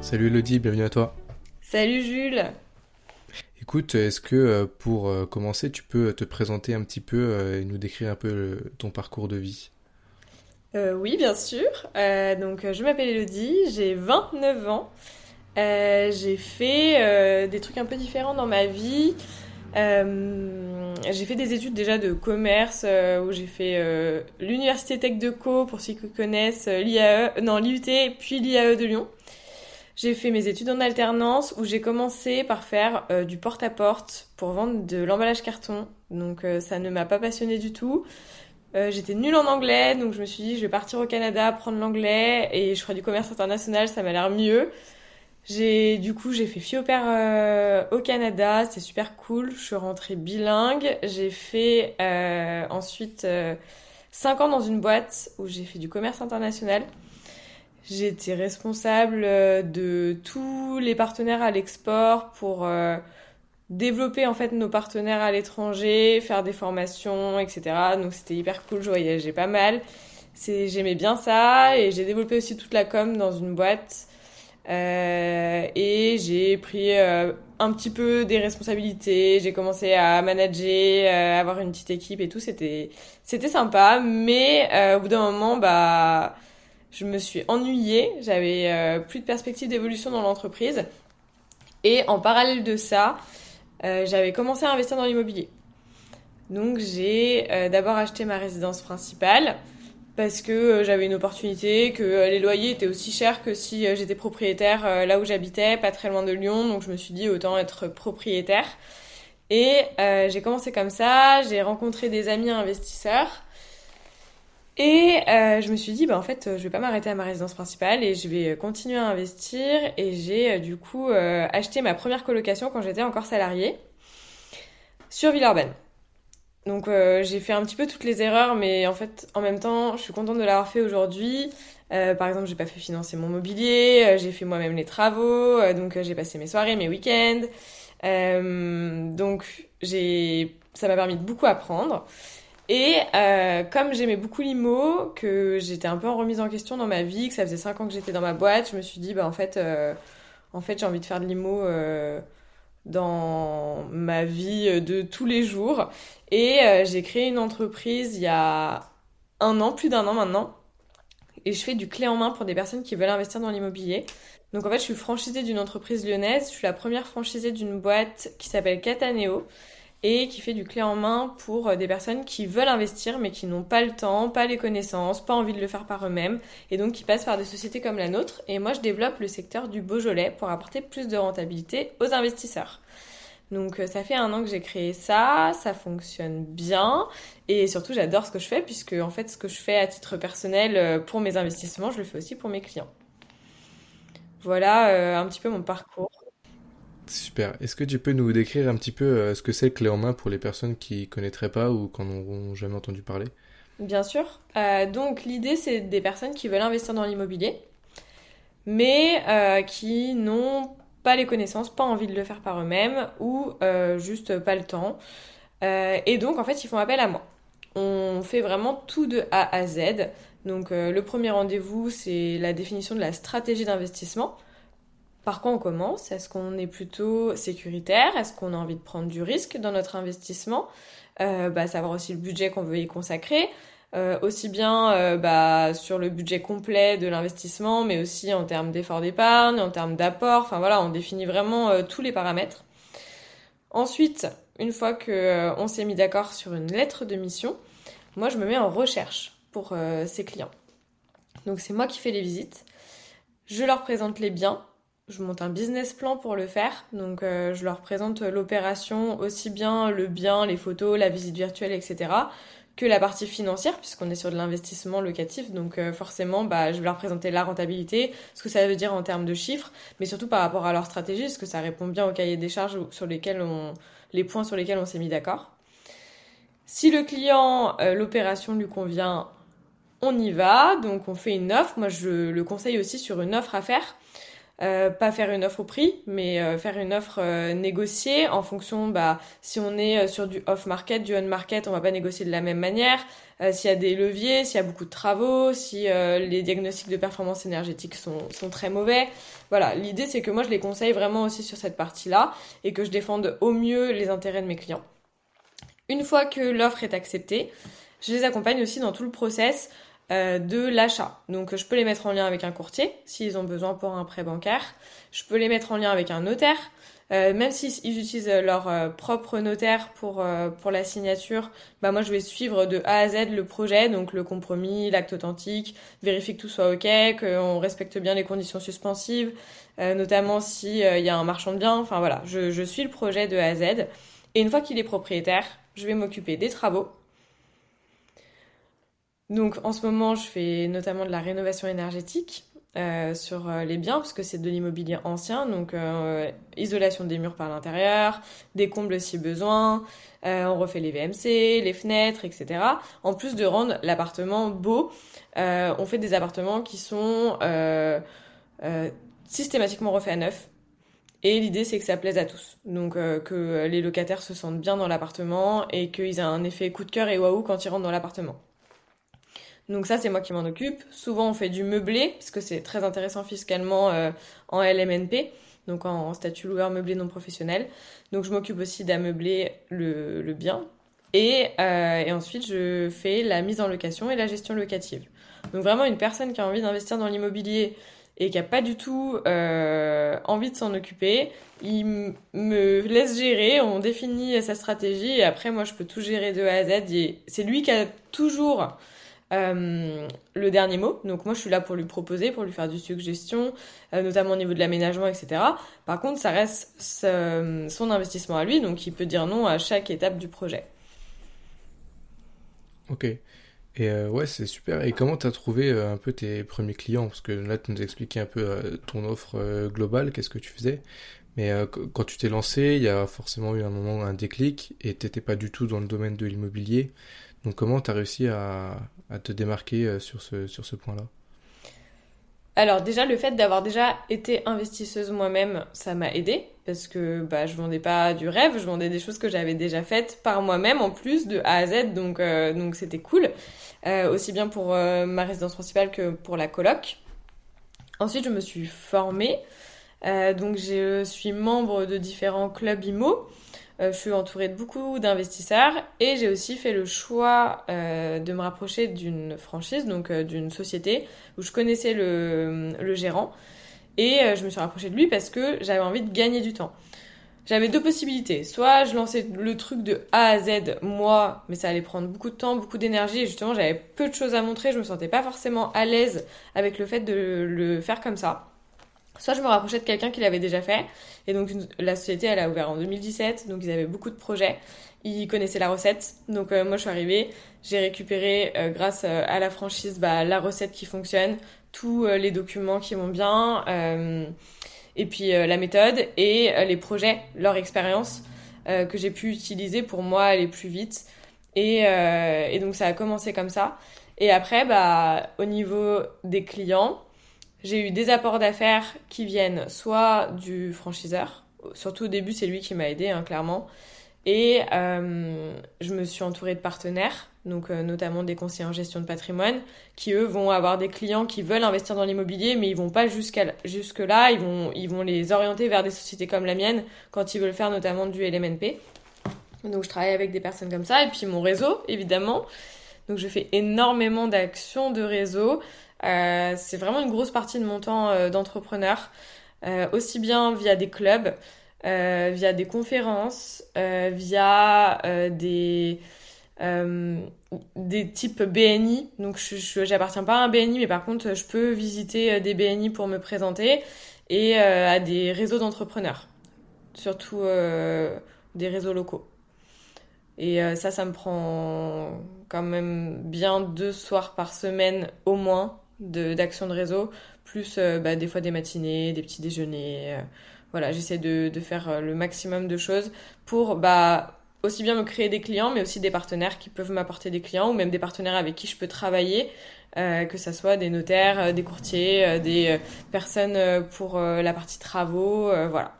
Salut Elodie, bienvenue à toi. Salut Jules. Écoute, est-ce que euh, pour euh, commencer, tu peux te présenter un petit peu euh, et nous décrire un peu ton parcours de vie? Oui, bien sûr. donc, je m'appelle Elodie, j'ai 29 ans. j'ai fait des trucs un peu différents dans ma vie. j'ai fait des études déjà de commerce où j'ai fait l'université Tech de Co pour ceux qui connaissent l'IAE, non l'IUT puis l'IAE de Lyon. J'ai fait mes études en alternance où j'ai commencé par faire euh, du porte-à-porte pour vendre de l'emballage carton. Donc euh, ça ne m'a pas passionné du tout. Euh, j'étais nulle en anglais, donc je me suis dit je vais partir au Canada apprendre l'anglais et je ferai du commerce international, ça m'a l'air mieux. Du coup j'ai fait fille au au Canada, c'était super cool. Je suis rentrée bilingue. J'ai fait ensuite 5 ans dans une boîte où j'ai fait du commerce international. J'étais responsable euh, de tous les partenaires à l'export pour euh, développer en fait nos partenaires à l'étranger, faire des formations, etc. Donc c'était hyper cool, je voyageais pas mal. J'aimais bien ça et j'ai développé aussi toute la com dans une boîte. Euh, et j'ai pris euh, un petit peu des responsabilités. J'ai commencé à manager, euh, avoir une petite équipe et tout. C'était c'était sympa, mais au bout d'un moment, bah je me suis ennuyée, j'avais euh, plus de perspective d'évolution dans l'entreprise. Et en parallèle de ça, euh, j'avais commencé à investir dans l'immobilier. Donc j'ai euh, d'abord acheté ma résidence principale parce que j'avais une opportunité, que les loyers étaient aussi chers que si j'étais propriétaire là où j'habitais, pas très loin de Lyon. Donc je me suis dit autant être propriétaire. Et j'ai commencé comme ça, j'ai rencontré des amis investisseurs. Et euh, je me suis dit, bah, en fait, je vais pas m'arrêter à ma résidence principale et je vais continuer à investir. Et j'ai euh, du coup euh, acheté ma première colocation quand j'étais encore salariée sur Villeurbanne. Donc j'ai fait un petit peu toutes les erreurs, mais en fait, en même temps, je suis contente de l'avoir fait aujourd'hui. par exemple, j'ai pas fait financer mon mobilier, j'ai fait moi-même les travaux, donc j'ai passé mes soirées, mes week-ends. donc j'ai, ça m'a permis de beaucoup apprendre. Et euh, comme j'aimais beaucoup l'IMO, que j'étais un peu en remise en question dans ma vie, que ça faisait 5 ans que j'étais dans ma boîte, je me suis dit, bah en fait, euh, en fait j'ai envie de faire de l'IMO euh, dans ma vie de tous les jours. Et j'ai créé une entreprise il y a un an, plus d'un an maintenant. Et je fais du clé en main pour des personnes qui veulent investir dans l'immobilier. Donc en fait, je suis franchisée d'une entreprise lyonnaise. Je suis la première franchisée d'une boîte qui s'appelle Cataneo et qui fait du clé en main pour euh, des personnes qui veulent investir mais qui n'ont pas le temps, pas les connaissances, pas envie de le faire par eux-mêmes et donc qui passent par des sociétés comme la nôtre. Et moi, je développe le secteur du Beaujolais pour apporter plus de rentabilité aux investisseurs. Donc euh, ça fait un an que j'ai créé ça, ça fonctionne bien et surtout j'adore ce que je fais puisque en fait ce que je fais à titre personnel euh, pour mes investissements, je le fais aussi pour mes clients. Voilà un petit peu mon parcours. Super. Est-ce que tu peux nous décrire un petit peu euh, ce que c'est clé en main pour les personnes qui connaîtraient pas ou qui n'en jamais entendu parler? Bien sûr. Euh, donc l'idée c'est des personnes qui veulent investir dans l'immobilier, mais euh, qui n'ont pas les connaissances, pas envie de le faire par eux-mêmes ou juste pas le temps. et donc en fait ils font appel à moi. On fait vraiment tout de A à Z. Donc le premier rendez-vous c'est la définition de la stratégie d'investissement par quoi on commence? Est-ce qu'on est plutôt sécuritaire? Est-ce qu'on a envie de prendre du risque dans notre investissement? Euh, bah, Savoir aussi le budget qu'on veut y consacrer. Euh, aussi bien euh, bah, sur le budget complet de l'investissement, mais aussi en termes d'effort d'épargne, en termes d'apport. Enfin voilà, on définit vraiment tous les paramètres. Ensuite, une fois que on s'est mis d'accord sur une lettre de mission, moi je me mets en recherche pour ces clients. Donc c'est moi qui fais les visites. Je leur présente les biens, je monte un business plan pour le faire. Donc euh, je leur présente l'opération, aussi bien le bien, les photos, la visite virtuelle, etc., que la partie financière, puisqu'on est sur de l'investissement locatif. Donc euh, forcément, bah, je vais leur présenter la rentabilité, ce que ça veut dire en termes de chiffres, mais surtout par rapport à leur stratégie, est-ce que ça répond bien au cahier des charges sur lesquels on, les points sur lesquels on s'est mis d'accord. Si le client, euh, l'opération lui convient, on y va. Donc on fait une offre. Moi, je le conseille aussi sur une offre à faire Euh, pas faire une offre au prix, mais euh, faire une offre euh, négociée en fonction, bah, si on est sur du off-market, du on-market, on va pas négocier de la même manière. s'il y a des leviers, s'il y a beaucoup de travaux, si les diagnostics de performance énergétique sont, sont très mauvais. Voilà, l'idée c'est que moi je les conseille vraiment aussi sur cette partie-là et que je défende au mieux les intérêts de mes clients. Une fois que l'offre est acceptée, je les accompagne aussi dans tout le process euh, de l'achat. Donc je peux les mettre en lien avec un courtier s'ils ont besoin pour un prêt bancaire. Je peux les mettre en lien avec un notaire. Euh, même s'ils utilisent leur euh, propre notaire pour, pour la signature, bah moi je vais suivre de A à Z le projet, donc le compromis, l'acte authentique, vérifier que tout soit ok, qu'on respecte bien les conditions suspensives, notamment s'il y a un marchand de biens. Enfin voilà, je, je suis le projet de A à Z. Et une fois qu'il est propriétaire, je vais m'occuper des travaux, donc en ce moment, je fais notamment de la rénovation énergétique euh, sur euh, les biens, parce que c'est de l'immobilier ancien, donc euh, isolation des murs par l'intérieur, des combles si besoin, on refait les VMC, les fenêtres, etc. En plus de rendre l'appartement beau, on fait des appartements qui sont systématiquement refaits à neuf. Et l'idée, c'est que ça plaise à tous. Donc, que les locataires se sentent bien dans l'appartement et qu'ils aient un effet coup de cœur et waouh quand ils rentrent dans l'appartement. Donc ça, c'est moi qui m'en occupe. Souvent, on fait du meublé, parce que c'est très intéressant fiscalement euh, en LMNP, donc en, statut loueur meublé non professionnel. Donc je m'occupe aussi d'ameubler le, le bien. Et, euh, et, ensuite, je fais la mise en location et la gestion locative. Donc vraiment, une personne qui a envie d'investir dans l'immobilier et qui a pas du tout euh, envie de s'en occuper, il me laisse gérer, on définit sa stratégie et après, moi, je peux tout gérer de A à Z. C'est lui qui a toujours euh, le dernier mot. Donc moi, je suis là pour lui proposer, pour lui faire du suggestion, euh, notamment au niveau de l'aménagement, etc. Par contre, ça reste son investissement à lui, donc il peut dire non à chaque étape du projet. Ok. Et euh, ouais, c'est super. Et comment tu as trouvé un peu tes premiers clients? Parce que là, tu nous expliquais un peu ton offre globale, qu'est-ce que tu faisais. Mais quand tu t'es lancé, il y a forcément eu un moment, un déclic, et tu n'étais pas du tout dans le domaine de l'immobilier. Donc comment tu as réussi à, te démarquer euh, sur ce, point-là? Alors déjà le fait d'avoir déjà été investisseuse moi-même, ça m'a aidé parce que bah je vendais pas du rêve, je vendais des choses que j'avais déjà faites par moi-même en plus de A à Z, donc euh, c'était cool, euh, aussi bien pour ma résidence principale que pour la coloc. Ensuite je me suis formée, donc je suis membre de différents clubs IMO. Euh, je suis entourée de beaucoup d'investisseurs et j'ai aussi fait le choix euh, de me rapprocher d'une franchise, donc euh, d'une société où je connaissais le, le gérant et je me suis rapprochée de lui parce que j'avais envie de gagner du temps. J'avais deux possibilités. Soit je lançais le truc de A à Z moi, mais ça allait prendre beaucoup de temps, beaucoup d'énergie et justement j'avais peu de choses à montrer, je me sentais pas forcément à l'aise avec le fait de le faire comme ça. Soit je me rapprochais de quelqu'un qui l'avait déjà fait. Et donc la société, elle a ouvert en 2017, donc ils avaient beaucoup de projets. Ils connaissaient la recette. Donc euh, moi, je suis arrivée, j'ai récupéré euh, grâce euh, à la franchise bah, la recette qui fonctionne, tous les documents qui vont bien, et puis la méthode et les projets, leur expérience que j'ai pu utiliser pour moi aller plus vite. Et, et donc ça a commencé comme ça. Et après, bah, au niveau des clients, j'ai eu des apports d'affaires qui viennent soit du franchiseur, surtout au début c'est lui qui m'a aidé hein, clairement, et euh, je me suis entourée de partenaires, donc euh, notamment des conseillers en gestion de patrimoine, qui eux vont avoir des clients qui veulent investir dans l'immobilier, mais ils vont pas jusqu'à jusque là, ils vont ils vont les orienter vers des sociétés comme la mienne quand ils veulent faire notamment du LMNP. Donc je travaille avec des personnes comme ça et puis mon réseau évidemment. Donc je fais énormément d'actions de réseau. Euh, c'est vraiment une grosse partie de mon temps euh, d'entrepreneur, euh, aussi bien via des clubs, via des conférences, via des des types BNI. Donc je j'appartiens pas à un BNI, mais par contre je peux visiter des BNI pour me présenter et à des réseaux d'entrepreneurs, surtout des réseaux locaux. Et ça, ça me prend quand même bien deux soirs par semaine au moins d'action de, réseau, plus euh, bah, des fois des matinées, des petits déjeuners. Euh, voilà, j'essaie de, de, faire euh, le maximum de choses pour bah, aussi bien me créer des clients, mais aussi des partenaires qui peuvent m'apporter des clients ou même des partenaires avec qui je peux travailler, que ce soit des notaires, des courtiers, des personnes pour la partie travaux, voilà.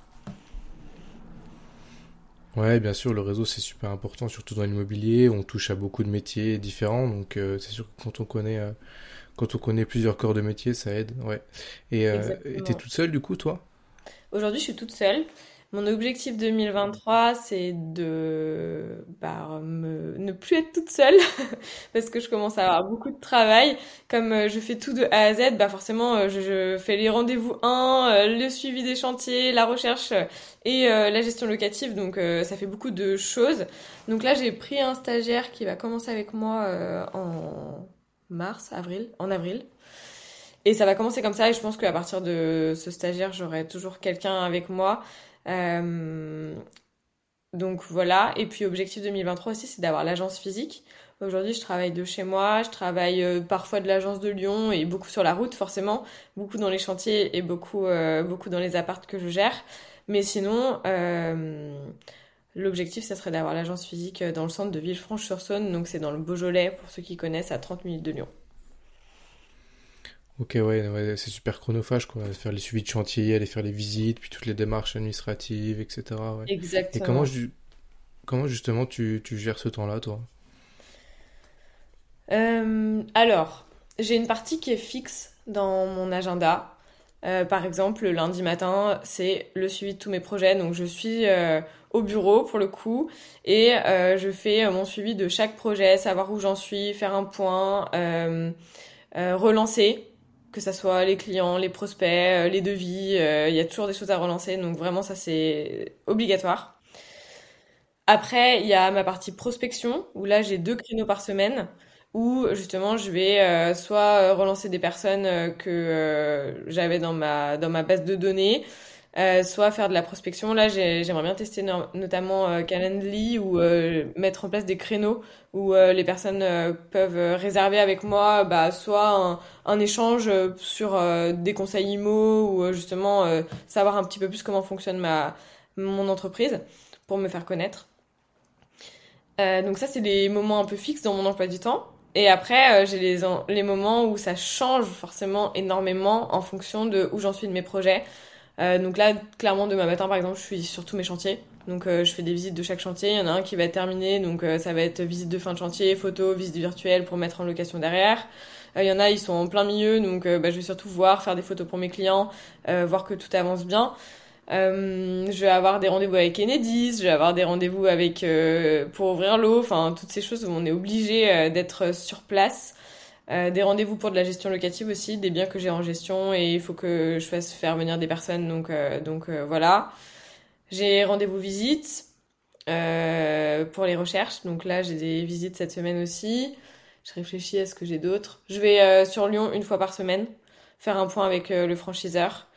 Ouais, bien sûr, le réseau c'est super important, surtout dans l'immobilier. On touche à beaucoup de métiers différents, donc c'est sûr que quand on connaît, quand on connaît plusieurs corps de métier, ça aide. Ouais. Et t'es toute seule du coup, toi? Aujourd'hui, je suis toute seule. Mon objectif 2023, c'est de bah, ne plus être toute seule parce que je commence à avoir beaucoup de travail. Comme euh, je fais tout de A à Z, bah forcément, euh, je, fais les rendez-vous 1, euh, le suivi des chantiers, la recherche et la gestion locative. Donc, ça fait beaucoup de choses. Donc là, j'ai pris un stagiaire qui va commencer avec moi en mars, avril, en avril. Et ça va commencer comme ça et je pense qu'à partir de ce stagiaire, j'aurai toujours quelqu'un avec moi euh, donc voilà. Et puis objectif 2023 aussi, c'est d'avoir l'agence physique. Aujourd'hui, je travaille de chez moi, je travaille euh, parfois de l'agence de Lyon et beaucoup sur la route forcément, beaucoup dans les chantiers et beaucoup, euh, beaucoup dans les appartes que je gère. Mais sinon, l'objectif, ça serait d'avoir l'agence physique dans le centre de Villefranche-sur-Saône, donc c'est dans le Beaujolais, pour ceux qui connaissent, à 30 minutes de Lyon. Ok, ouais, c'est super chronophage, quoi. Faire les suivis de chantier, aller faire les visites, puis toutes les démarches administratives, etc. Exactement. Et comment, comment justement tu, gères ce temps-là, toi? Euh, Alors, j'ai une partie qui est fixe dans mon agenda. Euh, par exemple, le lundi matin, c'est le suivi de tous mes projets. Donc, je suis euh, au bureau pour le coup et je fais mon suivi de chaque projet, savoir où j'en suis, faire un point, relancer que ça soit les clients, les prospects, euh, les devis, euh, il y a toujours des choses à relancer, donc vraiment ça c'est obligatoire. Après, il y a ma partie prospection, où là j'ai deux créneaux par semaine, où justement je vais euh, soit relancer des personnes que j'avais dans ma, dans ma base de données, euh, soit faire de la prospection. Là, j'aimerais bien tester notamment euh, Calendly ou euh, mettre en place des créneaux où les personnes peuvent réserver avec moi bah, soit un, échange sur des conseils IMO ou justement savoir un petit peu plus comment fonctionne ma, mon entreprise pour me faire connaître. donc ça, c'est les moments un peu fixes dans mon emploi du temps. Et après, j'ai les, les moments où ça change forcément énormément en fonction de où j'en suis de mes projets. Euh, donc là, clairement, demain matin, par exemple, je suis sur tous mes chantiers. Donc euh, je fais des visites de chaque chantier. Il y en a un qui va être terminé, donc euh, ça va être visite de fin de chantier, photo, visite virtuelle pour mettre en location derrière. Il y en a, ils sont en plein milieu, donc bah, je vais surtout voir, faire des photos pour mes clients, voir que tout avance bien. Je vais avoir des rendez-vous avec Enedis, je vais avoir des rendez-vous avec pour ouvrir l'eau, enfin toutes ces choses où on est obligé d'être sur place. Euh, des rendez-vous pour de la gestion locative aussi, des biens que j'ai en gestion et il faut que je fasse faire venir des personnes. Donc, euh, donc euh, voilà. J'ai rendez-vous visite pour les recherches. Donc là, j'ai des visites cette semaine aussi. Je réfléchis à ce que j'ai d'autres. Je vais sur Lyon une fois par semaine faire un point avec le franchiseur.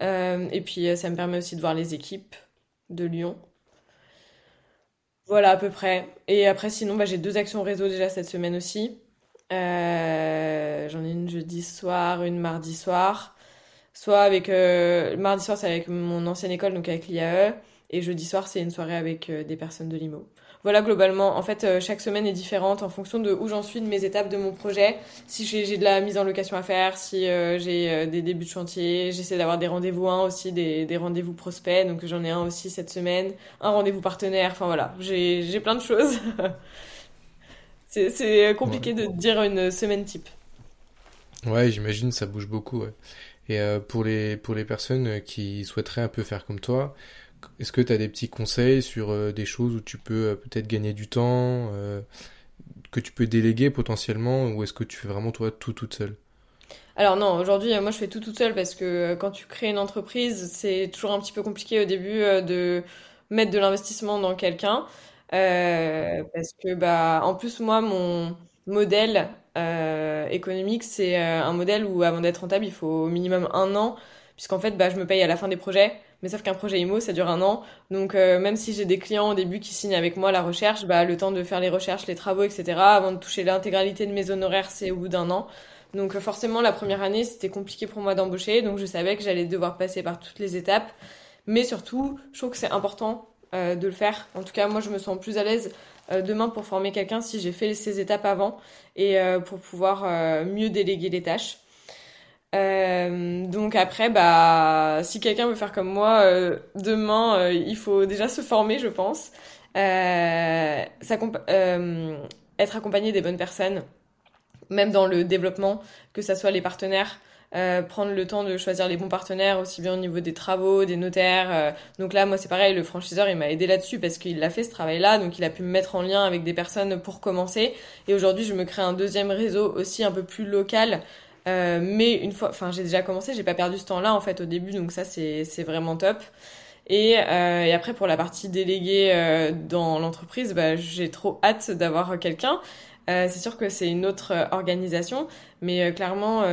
Et puis ça me permet aussi de voir les équipes de Lyon. Voilà à peu près. Et après, sinon, bah, j'ai deux actions réseau déjà cette semaine aussi. Euh, j'en ai une jeudi soir, une mardi soir. Soit avec... Euh, mardi soir, c'est avec mon ancienne école, donc avec l'IAE. Et jeudi soir, c'est une soirée avec euh, des personnes de l'IMO. Voilà, globalement, en fait, chaque semaine est différente en fonction de où j'en suis, de mes étapes de mon projet. Si j'ai de la mise en location à faire, si j'ai des débuts de chantier, j'essaie d'avoir des rendez-vous un aussi, des, des rendez-vous prospects. Donc j'en ai un aussi cette semaine, un rendez-vous partenaire. Enfin voilà, j'ai plein de choses. C'est compliqué de dire une semaine type. Ouais, j'imagine, ça bouge beaucoup. Et euh, pour, les, pour les personnes qui souhaiteraient un peu faire comme toi, est-ce que tu as des petits conseils sur euh, des choses où tu peux euh, peut-être gagner du temps, que tu peux déléguer potentiellement, ou est-ce que tu fais vraiment toi tout toute seule? Alors non, aujourd'hui, moi je fais tout toute seule parce que quand tu crées une entreprise, c'est toujours un petit peu compliqué au début de mettre de l'investissement dans quelqu'un. Euh, parce que bah en plus moi mon modèle euh, économique c'est euh, un modèle où avant d'être rentable il faut au minimum un an puisqu'en fait bah je me paye à la fin des projets mais sauf qu'un projet IMO ça dure un an donc même si j'ai des clients au début qui signent avec moi la recherche bah le temps de faire les recherches les travaux etc avant de toucher l'intégralité de mes honoraires c'est au bout d'un an donc forcément la première année c'était compliqué pour moi d'embaucher donc je savais que j'allais devoir passer par toutes les étapes mais surtout je trouve que c'est important de le faire. En tout cas, moi, je me sens plus à l'aise demain pour former quelqu'un si j'ai fait ces étapes avant et pour pouvoir mieux déléguer les tâches. Donc après, bah, si quelqu'un veut faire comme moi, demain, il faut déjà se former, je pense. Euh, être accompagné des bonnes personnes, même dans le développement, que ce soit les partenaires, euh, prendre le temps de choisir les bons partenaires, aussi bien au niveau des travaux, des notaires. Euh. Donc là, moi, c'est pareil, le franchiseur, il m'a aidé là-dessus parce qu'il a fait ce travail-là, donc il a pu me mettre en lien avec des personnes pour commencer. Et aujourd'hui, je me crée un deuxième réseau aussi un peu plus local. Euh, mais une fois, enfin, j'ai déjà commencé, j'ai pas perdu ce temps-là en fait au début, donc ça, c'est c'est vraiment top. Et, euh, et, après, pour la partie déléguée euh, dans l'entreprise, bah, j'ai trop hâte d'avoir quelqu'un. Euh, c'est sûr que c'est une autre euh, organisation, mais clairement,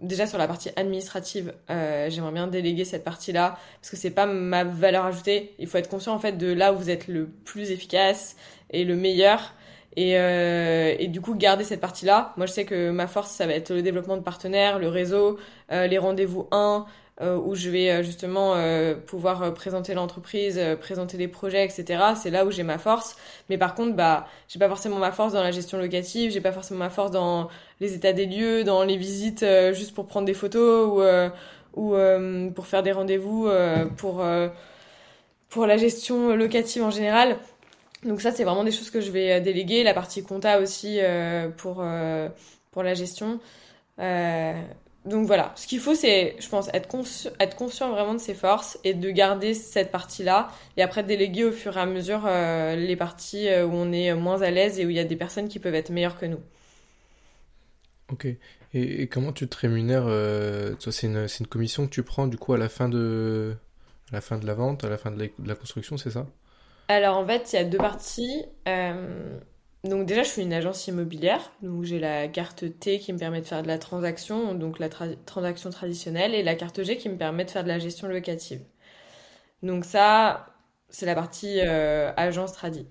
déjà sur la partie administrative, j'aimerais bien déléguer cette partie-là parce que c'est pas ma valeur ajoutée. Il faut être conscient en fait de là où vous êtes le plus efficace et le meilleur. Et, et du coup, garder cette partie-là. Moi, je sais que ma force, ça va être le développement de partenaires, le réseau, les rendez-vous 1, euh, où je vais euh, justement euh, pouvoir présenter l'entreprise, présenter les projets, etc. C'est là où j'ai ma force. Mais par contre, bah, j'ai pas forcément ma force dans la gestion locative, j'ai pas forcément ma force dans les états des lieux, dans les visites juste pour prendre des photos ou, ou pour faire des rendez-vous, pour pour la gestion locative en général. Donc ça, c'est vraiment des choses que je vais déléguer. La partie compta aussi pour pour la gestion. Euh, donc voilà, ce qu'il faut, c'est, je pense, être, être conscient vraiment de ses forces et de garder cette partie-là, et après déléguer au fur et à mesure euh, les parties euh, où on est moins à l'aise et où il y a des personnes qui peuvent être meilleures que nous. Ok. Et, comment tu te rémunères euh, C'est une, une, commission que tu prends du coup à la fin de, à la, fin de la vente, à la fin de la, de la construction, c'est ça? Alors en fait, il y a deux parties. Donc déjà, je suis une agence immobilière, donc j'ai la carte T qui me permet de faire de la transaction, donc la transaction traditionnelle, et la carte G qui me permet de faire de la gestion locative. Donc ça, c'est la partie euh, agence tradi.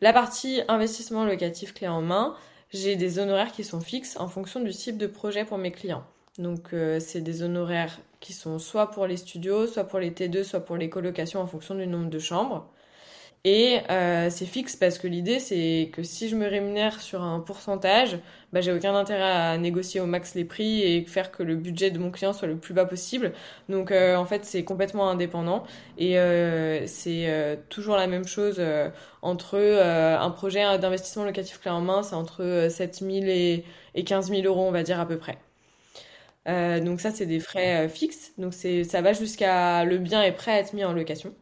La partie investissement locatif clé en main, j'ai des honoraires qui sont fixes en fonction du type de projet pour mes clients. Donc euh, c'est des honoraires qui sont soit pour les studios, soit pour les T2, soit pour les colocations en fonction du nombre de chambres. Et euh, c'est fixe parce que l'idée, c'est que si je me rémunère sur un pourcentage, bah, j'ai aucun intérêt à négocier au max les prix et faire que le budget de mon client soit le plus bas possible. Donc euh, en fait, c'est complètement indépendant et euh, c'est toujours la même chose entre un projet d'investissement locatif clé en main, c'est entre 7000 et, et 15 000 euros, on va dire à peu près. donc ça, c'est des frais fixes. Donc ça va jusqu'à le bien est prêt à être mis en location.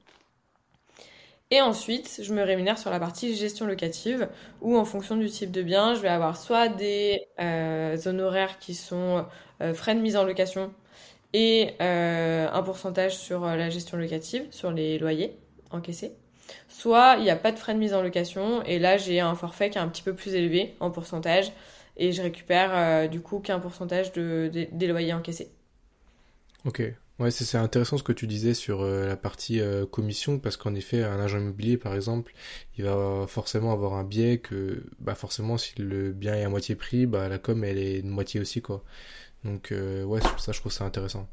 Et ensuite, je me rémunère sur la partie gestion locative, où en fonction du type de bien, je vais avoir soit des euh, honoraires qui sont euh, frais de mise en location et euh, un pourcentage sur la gestion locative, sur les loyers encaissés. Soit il n'y a pas de frais de mise en location, et là j'ai un forfait qui est un petit peu plus élevé en pourcentage, et je récupère du coup qu'un pourcentage de, des loyers encaissés. Ok, Ouais, c'est intéressant ce que tu disais sur euh, la partie euh, commission, parce qu'en effet, un agent immobilier, par exemple, il va forcément avoir un biais que, bah forcément, si le bien est à moitié prix, bah la com, elle est de moitié aussi, quoi. Donc, euh, ouais, sur ça, je trouve ça intéressant.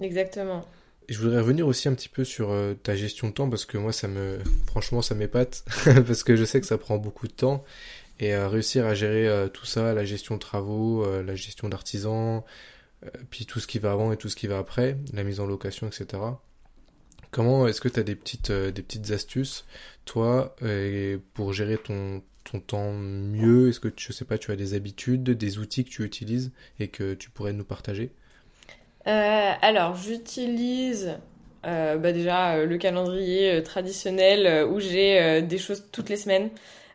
Exactement. Je voudrais revenir aussi un petit peu sur ta gestion de temps, parce que moi, ça me, franchement, ça m'épate, parce que je sais que ça prend beaucoup de temps, et réussir à gérer tout ça, la gestion de travaux, la gestion d'artisans, puis tout ce qui va avant et tout ce qui va après, la mise en location, etc. Comment est-ce que tu as des petites, euh, des petites astuces, toi, euh, pour gérer ton, temps mieux? Est-ce que, je sais pas, tu as des habitudes, des outils que tu utilises et que tu pourrais nous partager? Alors, j'utilise bah déjà le calendrier traditionnel où j'ai des choses toutes les semaines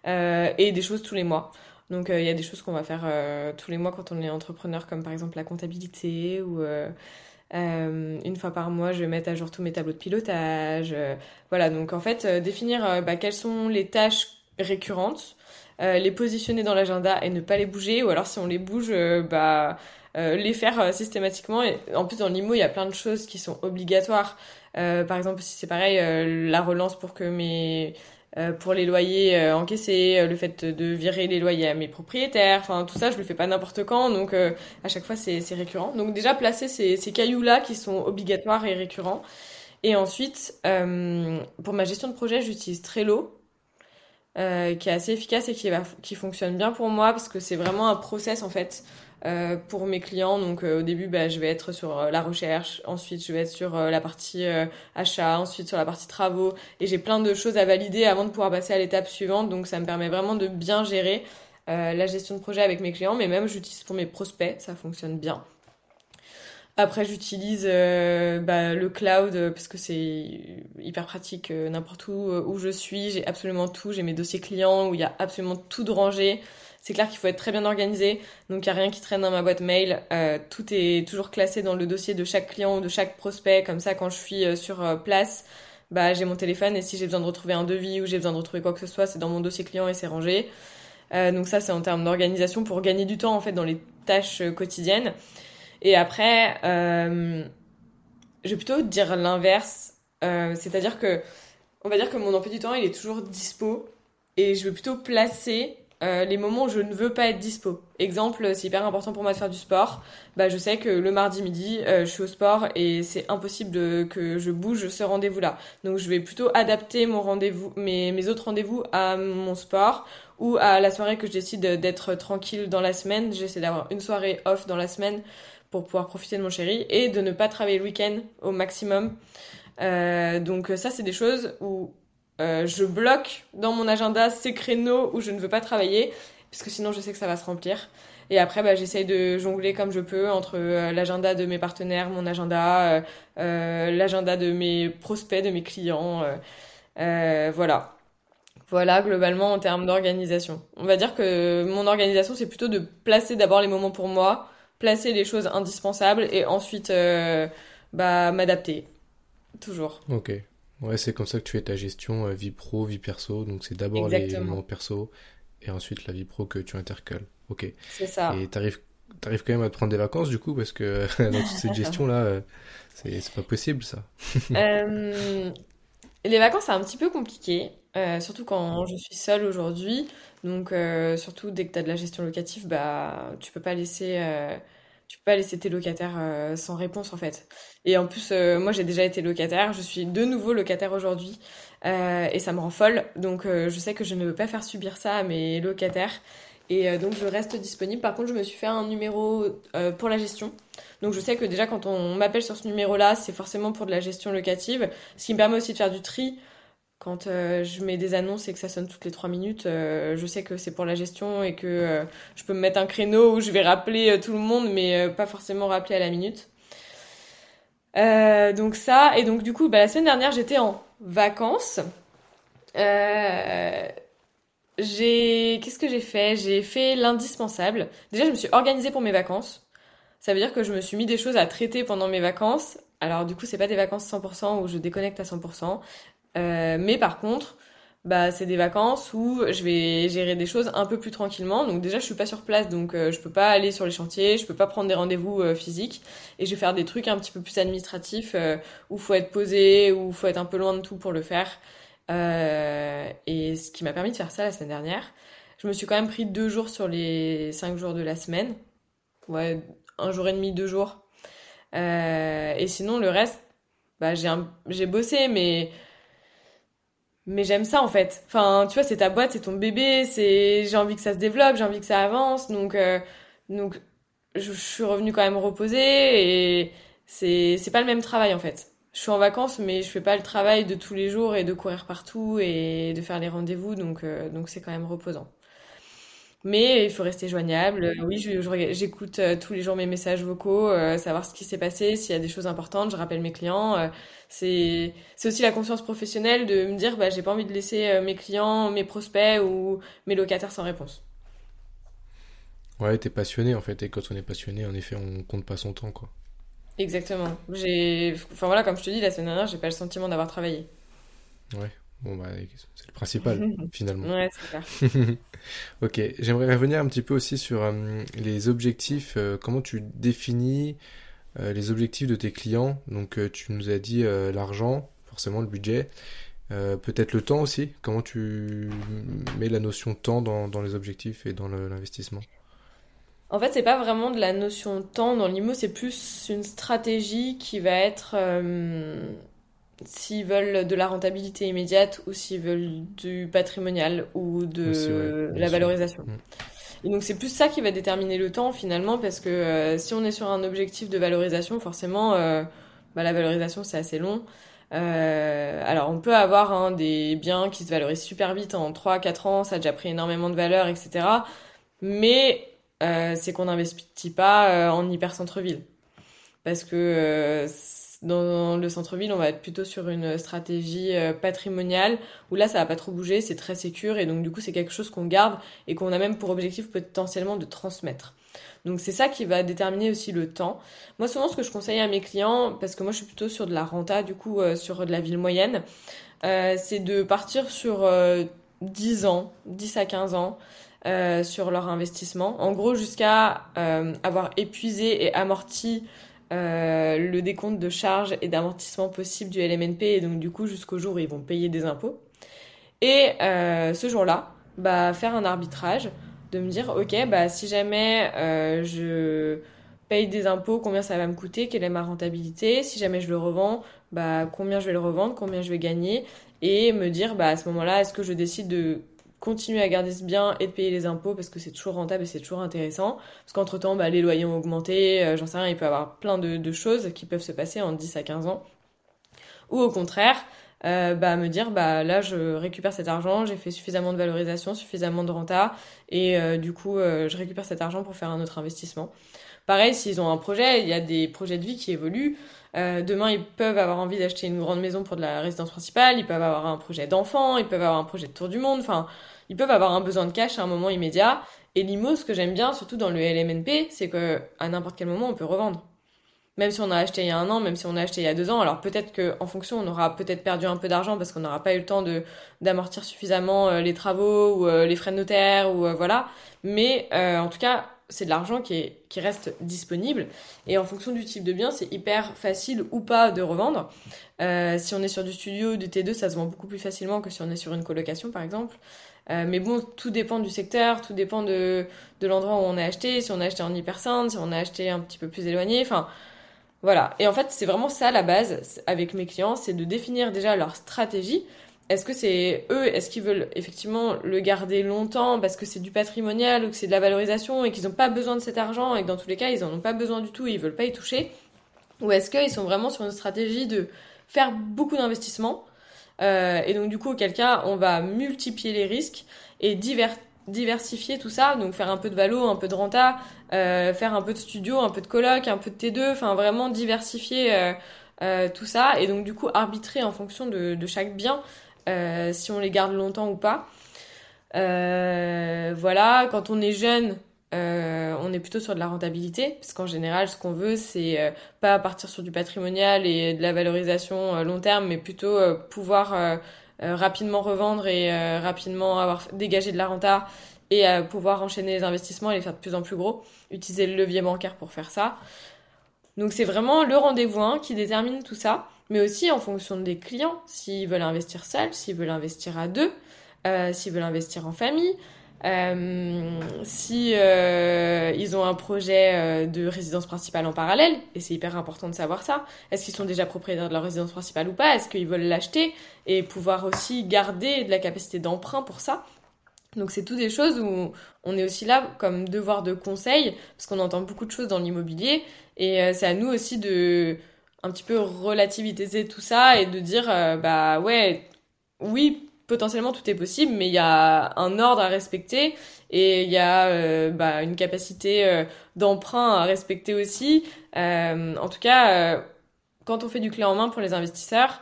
et des choses tous les mois. Donc euh, il y a des choses qu'on va faire euh, tous les mois quand on est entrepreneur, comme par exemple la comptabilité ou euh, une fois par mois, je vais mettre à jour tous mes tableaux de pilotage. voilà, donc en fait, définir bah, quelles sont les tâches récurrentes, les positionner dans l'agenda et ne pas les bouger, ou alors si on les bouge, bah, les faire systématiquement. Et en plus, dans l'IMO, il y a plein de choses qui sont obligatoires. par exemple, si c'est pareil, la relance pour que mes euh, pour les loyers euh, encaissés, euh, le fait de virer les loyers à mes propriétaires, enfin tout ça je le fais pas n'importe quand, donc à chaque fois c'est récurrent. Donc déjà placer ces, ces cailloux là qui sont obligatoires et récurrents. Et ensuite, euh, pour ma gestion de projet, j'utilise Trello. Euh, qui est assez efficace et qui, qui fonctionne bien pour moi parce que c'est vraiment un process en fait euh, pour mes clients. Donc au début, bah, je vais être sur la recherche, ensuite je vais être sur la partie achat, ensuite sur la partie travaux et j'ai plein de choses à valider avant de pouvoir passer à l'étape suivante. Donc ça me permet vraiment de bien gérer la gestion de projet avec mes clients, mais même j'utilise pour mes prospects, ça fonctionne bien. Après, j'utilise euh, bah, le cloud euh, parce que c'est hyper pratique euh, n'importe où où je suis. J'ai absolument tout. J'ai mes dossiers clients où il y a absolument tout de rangé. C'est clair qu'il faut être très bien organisé. Donc, il n'y a rien qui traîne dans ma boîte mail. tout est toujours classé dans le dossier de chaque client ou de chaque prospect. Comme ça, quand je suis sur place, bah, j'ai mon téléphone et si j'ai besoin de retrouver un devis ou j'ai besoin de retrouver quoi que ce soit, c'est dans mon dossier client et c'est rangé. donc ça, c'est en termes d'organisation pour gagner du temps en fait dans les tâches quotidiennes. Et après, euh, je vais plutôt dire l'inverse. Euh, c'est-à-dire que, on va dire que mon emploi du temps, il est toujours dispo. Et je veux plutôt placer euh, les moments où je ne veux pas être dispo. Exemple, c'est hyper important pour moi de faire du sport. Bah, je sais que le mardi midi, je suis au sport et c'est impossible de, que je bouge ce rendez-vous-là. Donc, je vais plutôt adapter mon rendez-vous, mes, mes autres rendez-vous à mon sport ou à la soirée que je décide d'être tranquille dans la semaine. J'essaie d'avoir une soirée off dans la semaine pour pouvoir profiter de mon chéri et de ne pas travailler le week-end au maximum. Euh, donc ça, c'est des choses où euh, je bloque dans mon agenda ces créneaux où je ne veux pas travailler, parce que sinon je sais que ça va se remplir. Et après, bah, j'essaye de jongler comme je peux entre euh, l'agenda de mes partenaires, mon agenda, l'agenda de mes prospects, de mes clients. voilà. Voilà, globalement, en termes d'organisation. On va dire que mon organisation, c'est plutôt de placer d'abord les moments pour moi, placer les choses indispensables et ensuite euh, bah, m'adapter. Toujours. Ok. Ouais, c'est comme ça que tu fais ta gestion euh, vie pro, vie perso. Donc c'est d'abord les moments perso et ensuite la vie pro que tu intercales. Ok. C'est ça. Et t'arrives arrives quand même à te prendre des vacances du coup parce que dans toute cette gestion là, euh, c'est pas possible ça. les vacances c'est un petit peu compliqué. surtout quand je suis seule aujourd'hui. Donc, euh, surtout dès que tu as de la gestion locative, bah, tu peux pas laisser, euh, tu peux pas laisser tes locataires euh, sans réponse en fait. Et en plus, moi j'ai déjà été locataire, je suis de nouveau locataire aujourd'hui et ça me rend folle. Donc, je sais que je ne veux pas faire subir ça à mes locataires et donc je reste disponible. Par contre, je me suis fait un numéro pour la gestion. Donc, je sais que déjà quand on m'appelle sur ce numéro-là, c'est forcément pour de la gestion locative, ce qui me permet aussi de faire du tri quand euh, je mets des annonces et que ça sonne toutes les trois minutes, euh, je sais que c'est pour la gestion et que euh, je peux me mettre un créneau où je vais rappeler tout le monde, mais pas forcément rappeler à la minute. donc ça, et donc du coup, bah, la semaine dernière, j'étais en vacances. qu'est-ce que j'ai fait? J'ai fait l'indispensable. Déjà, je me suis organisée pour mes vacances. Ça veut dire que je me suis mis des choses à traiter pendant mes vacances. Alors du coup, c'est pas des vacances 100% où je déconnecte à 100%. Euh, mais par contre, bah, c'est des vacances où je vais gérer des choses un peu plus tranquillement. Donc déjà, je suis pas sur place, donc euh, je peux pas aller sur les chantiers, je peux pas prendre des rendez-vous euh, physiques, et je vais faire des trucs un petit peu plus administratifs euh, où faut être posé, où faut être un peu loin de tout pour le faire. et ce qui m'a permis de faire ça la semaine dernière. Je me suis quand même pris deux jours sur les cinq jours de la semaine. Ouais, un jour et demi, deux jours. et sinon, le reste, bah, j'ai bossé, mais mais j'aime ça en fait. Enfin, tu vois, c'est ta boîte, c'est ton bébé, c'est j'ai envie que ça se développe, j'ai envie que ça avance, donc euh, donc je, suis revenue quand même reposer et c'est c'est pas le même travail en fait. Je suis en vacances, mais je fais pas le travail de tous les jours et de courir partout et de faire les rendez-vous, donc euh, donc c'est quand même reposant. Mais il faut rester joignable. Oui, j'écoute euh, tous les jours mes messages vocaux, euh, savoir ce qui s'est passé, s'il y a des choses importantes, je rappelle mes clients. Euh, c'est c'est aussi la conscience professionnelle de me dire bah j'ai pas envie de laisser mes clients, mes prospects ou mes locataires sans réponse. Ouais, t'es passionné en fait, et quand on est passionné, en effet, on compte pas son temps quoi. Exactement. J'ai, enfin voilà, comme je te dis, la semaine dernière, j'ai pas le sentiment d'avoir travaillé. Ouais. Bon, bah, c'est le principal, finalement. Ouais, c'est clair. ok, j'aimerais revenir un petit peu aussi sur euh, les objectifs. Euh, comment tu définis euh, les objectifs de tes clients Donc, tu nous as dit l'argent, forcément le budget. Peut-être le temps aussi. Comment tu mets la notion temps dans, dans les objectifs et dans l'investissement? En fait, c'est pas vraiment de la notion temps dans l'IMO, c'est plus une stratégie qui va être s'ils veulent de la rentabilité immédiate ou s'ils veulent du patrimonial ou de la valorisation. Mm. Et donc c'est plus ça qui va déterminer le temps finalement parce que euh, si on est sur un objectif de valorisation, forcément euh, bah, la valorisation c'est assez long. Euh, alors on peut avoir hein, des biens qui se valorisent super vite en 3-4 ans, ça a déjà pris énormément de valeur, etc. Mais c'est qu'on n'investit pas en hyper centre-ville. Parce que dans le centre-ville, on va être plutôt sur une stratégie euh, patrimoniale où là, ça va pas trop bouger, c'est très sécure et donc du coup, c'est quelque chose qu'on garde et qu'on a même pour objectif potentiellement de transmettre. Donc c'est ça qui va déterminer aussi le temps. Moi, souvent, ce que je conseille à mes clients, parce que moi, je suis plutôt sur de la renta, du coup, euh, sur de la ville moyenne, euh, c'est de partir sur 10 ans, 10 à 15 ans. sur leur investissement. En gros, jusqu'à avoir épuisé et amorti euh, le décompte de charges et d'amortissement possible du LMNP et donc du coup jusqu'au jour où ils vont payer des impôts. Et euh, ce jour-là, bah, faire un arbitrage, de me dire ok bah si jamais euh, je paye des impôts, combien ça va me coûter, quelle est ma rentabilité, si jamais je le revends, bah combien je vais le revendre, combien je vais gagner, et me dire bah à ce moment-là est-ce que je décide de continuer à garder ce bien et de payer les impôts parce que c'est toujours rentable et c'est toujours intéressant. Parce qu'entre-temps, bah, les loyers ont augmenté, euh, j'en sais rien, il peut y avoir plein de, choses qui peuvent se passer en 10 à 15 ans. Ou au contraire, euh, bah, me dire, bah, là, je récupère cet argent, j'ai fait suffisamment de valorisation, suffisamment de renta, et euh, du coup, je récupère cet argent pour faire un autre investissement. Pareil, s'ils ont un projet, il y a des projets de vie qui évoluent. Euh, demain, ils peuvent avoir envie d'acheter une grande maison pour de la résidence principale, ils peuvent avoir un projet d'enfant, ils peuvent avoir un projet de tour du monde, enfin, ils peuvent avoir un besoin de cash à un moment immédiat. Et l'IMO, ce que j'aime bien, surtout dans le LMNP, c'est que à n'importe quel moment, on peut revendre. Même si on a acheté il y a un an, même si on a acheté il y a deux ans, alors peut-être qu'en fonction, on aura peut-être perdu un peu d'argent parce qu'on n'aura pas eu le temps d'amortir suffisamment euh, les travaux ou euh, les frais de notaire ou voilà. Mais en tout cas, c'est de l'argent qui, qui reste disponible. Et en fonction du type de bien, c'est hyper facile ou pas de revendre. Euh, si on est sur du studio, du T2, ça se vend beaucoup plus facilement que si on est sur une colocation, par exemple. Euh, mais bon, tout dépend du secteur, tout dépend de, de l'endroit où on a acheté, si on a acheté en hyper si on a acheté un petit peu plus éloigné. Enfin, voilà. Et en fait, c'est vraiment ça la base avec mes clients, c'est de définir déjà leur stratégie est-ce que c'est eux, est-ce qu'ils veulent effectivement le garder longtemps parce que c'est du patrimonial ou que c'est de la valorisation et qu'ils n'ont pas besoin de cet argent et que dans tous les cas ils en ont pas besoin du tout et ils veulent pas y toucher? Ou est-ce qu'ils sont vraiment sur une stratégie de faire beaucoup d'investissements euh, et donc du coup auquel cas on va multiplier les risques et diversifier tout ça, donc faire un peu de valo, un peu de renta, euh, faire un peu de studio, un peu de coloc, un peu de T2, enfin vraiment diversifier euh, tout ça et donc du coup arbitrer en fonction de chaque bien euh, si on les garde longtemps ou pas. Euh, voilà, quand on est jeune, euh, on est plutôt sur de la rentabilité, parce qu'en général, ce qu'on veut, c'est pas partir sur du patrimonial et de la valorisation long terme, mais plutôt pouvoir rapidement revendre et rapidement avoir dégagé de la renta et pouvoir enchaîner les investissements et les faire de plus en plus gros. Utiliser le levier bancaire pour faire ça. Donc c'est vraiment le rendez-vous 1 qui détermine tout ça mais aussi en fonction des clients, s'ils veulent investir seuls, s'ils veulent investir à deux, euh, s'ils veulent investir en famille, euh, si euh, ils ont un projet euh, de résidence principale en parallèle, et c'est hyper important de savoir ça. Est-ce qu'ils sont déjà propriétaires de leur résidence principale ou pas Est-ce qu'ils veulent l'acheter et pouvoir aussi garder de la capacité d'emprunt pour ça donc c'est toutes des choses où on est aussi là comme devoir de conseil, parce qu'on entend beaucoup de choses dans l'immobilier, et euh, c'est à nous aussi de un petit peu relativiser tout ça et de dire euh, bah ouais oui potentiellement tout est possible mais il y a un ordre à respecter et il y a euh, bah, une capacité euh, d'emprunt à respecter aussi. En tout cas quand on fait du clé en main pour les investisseurs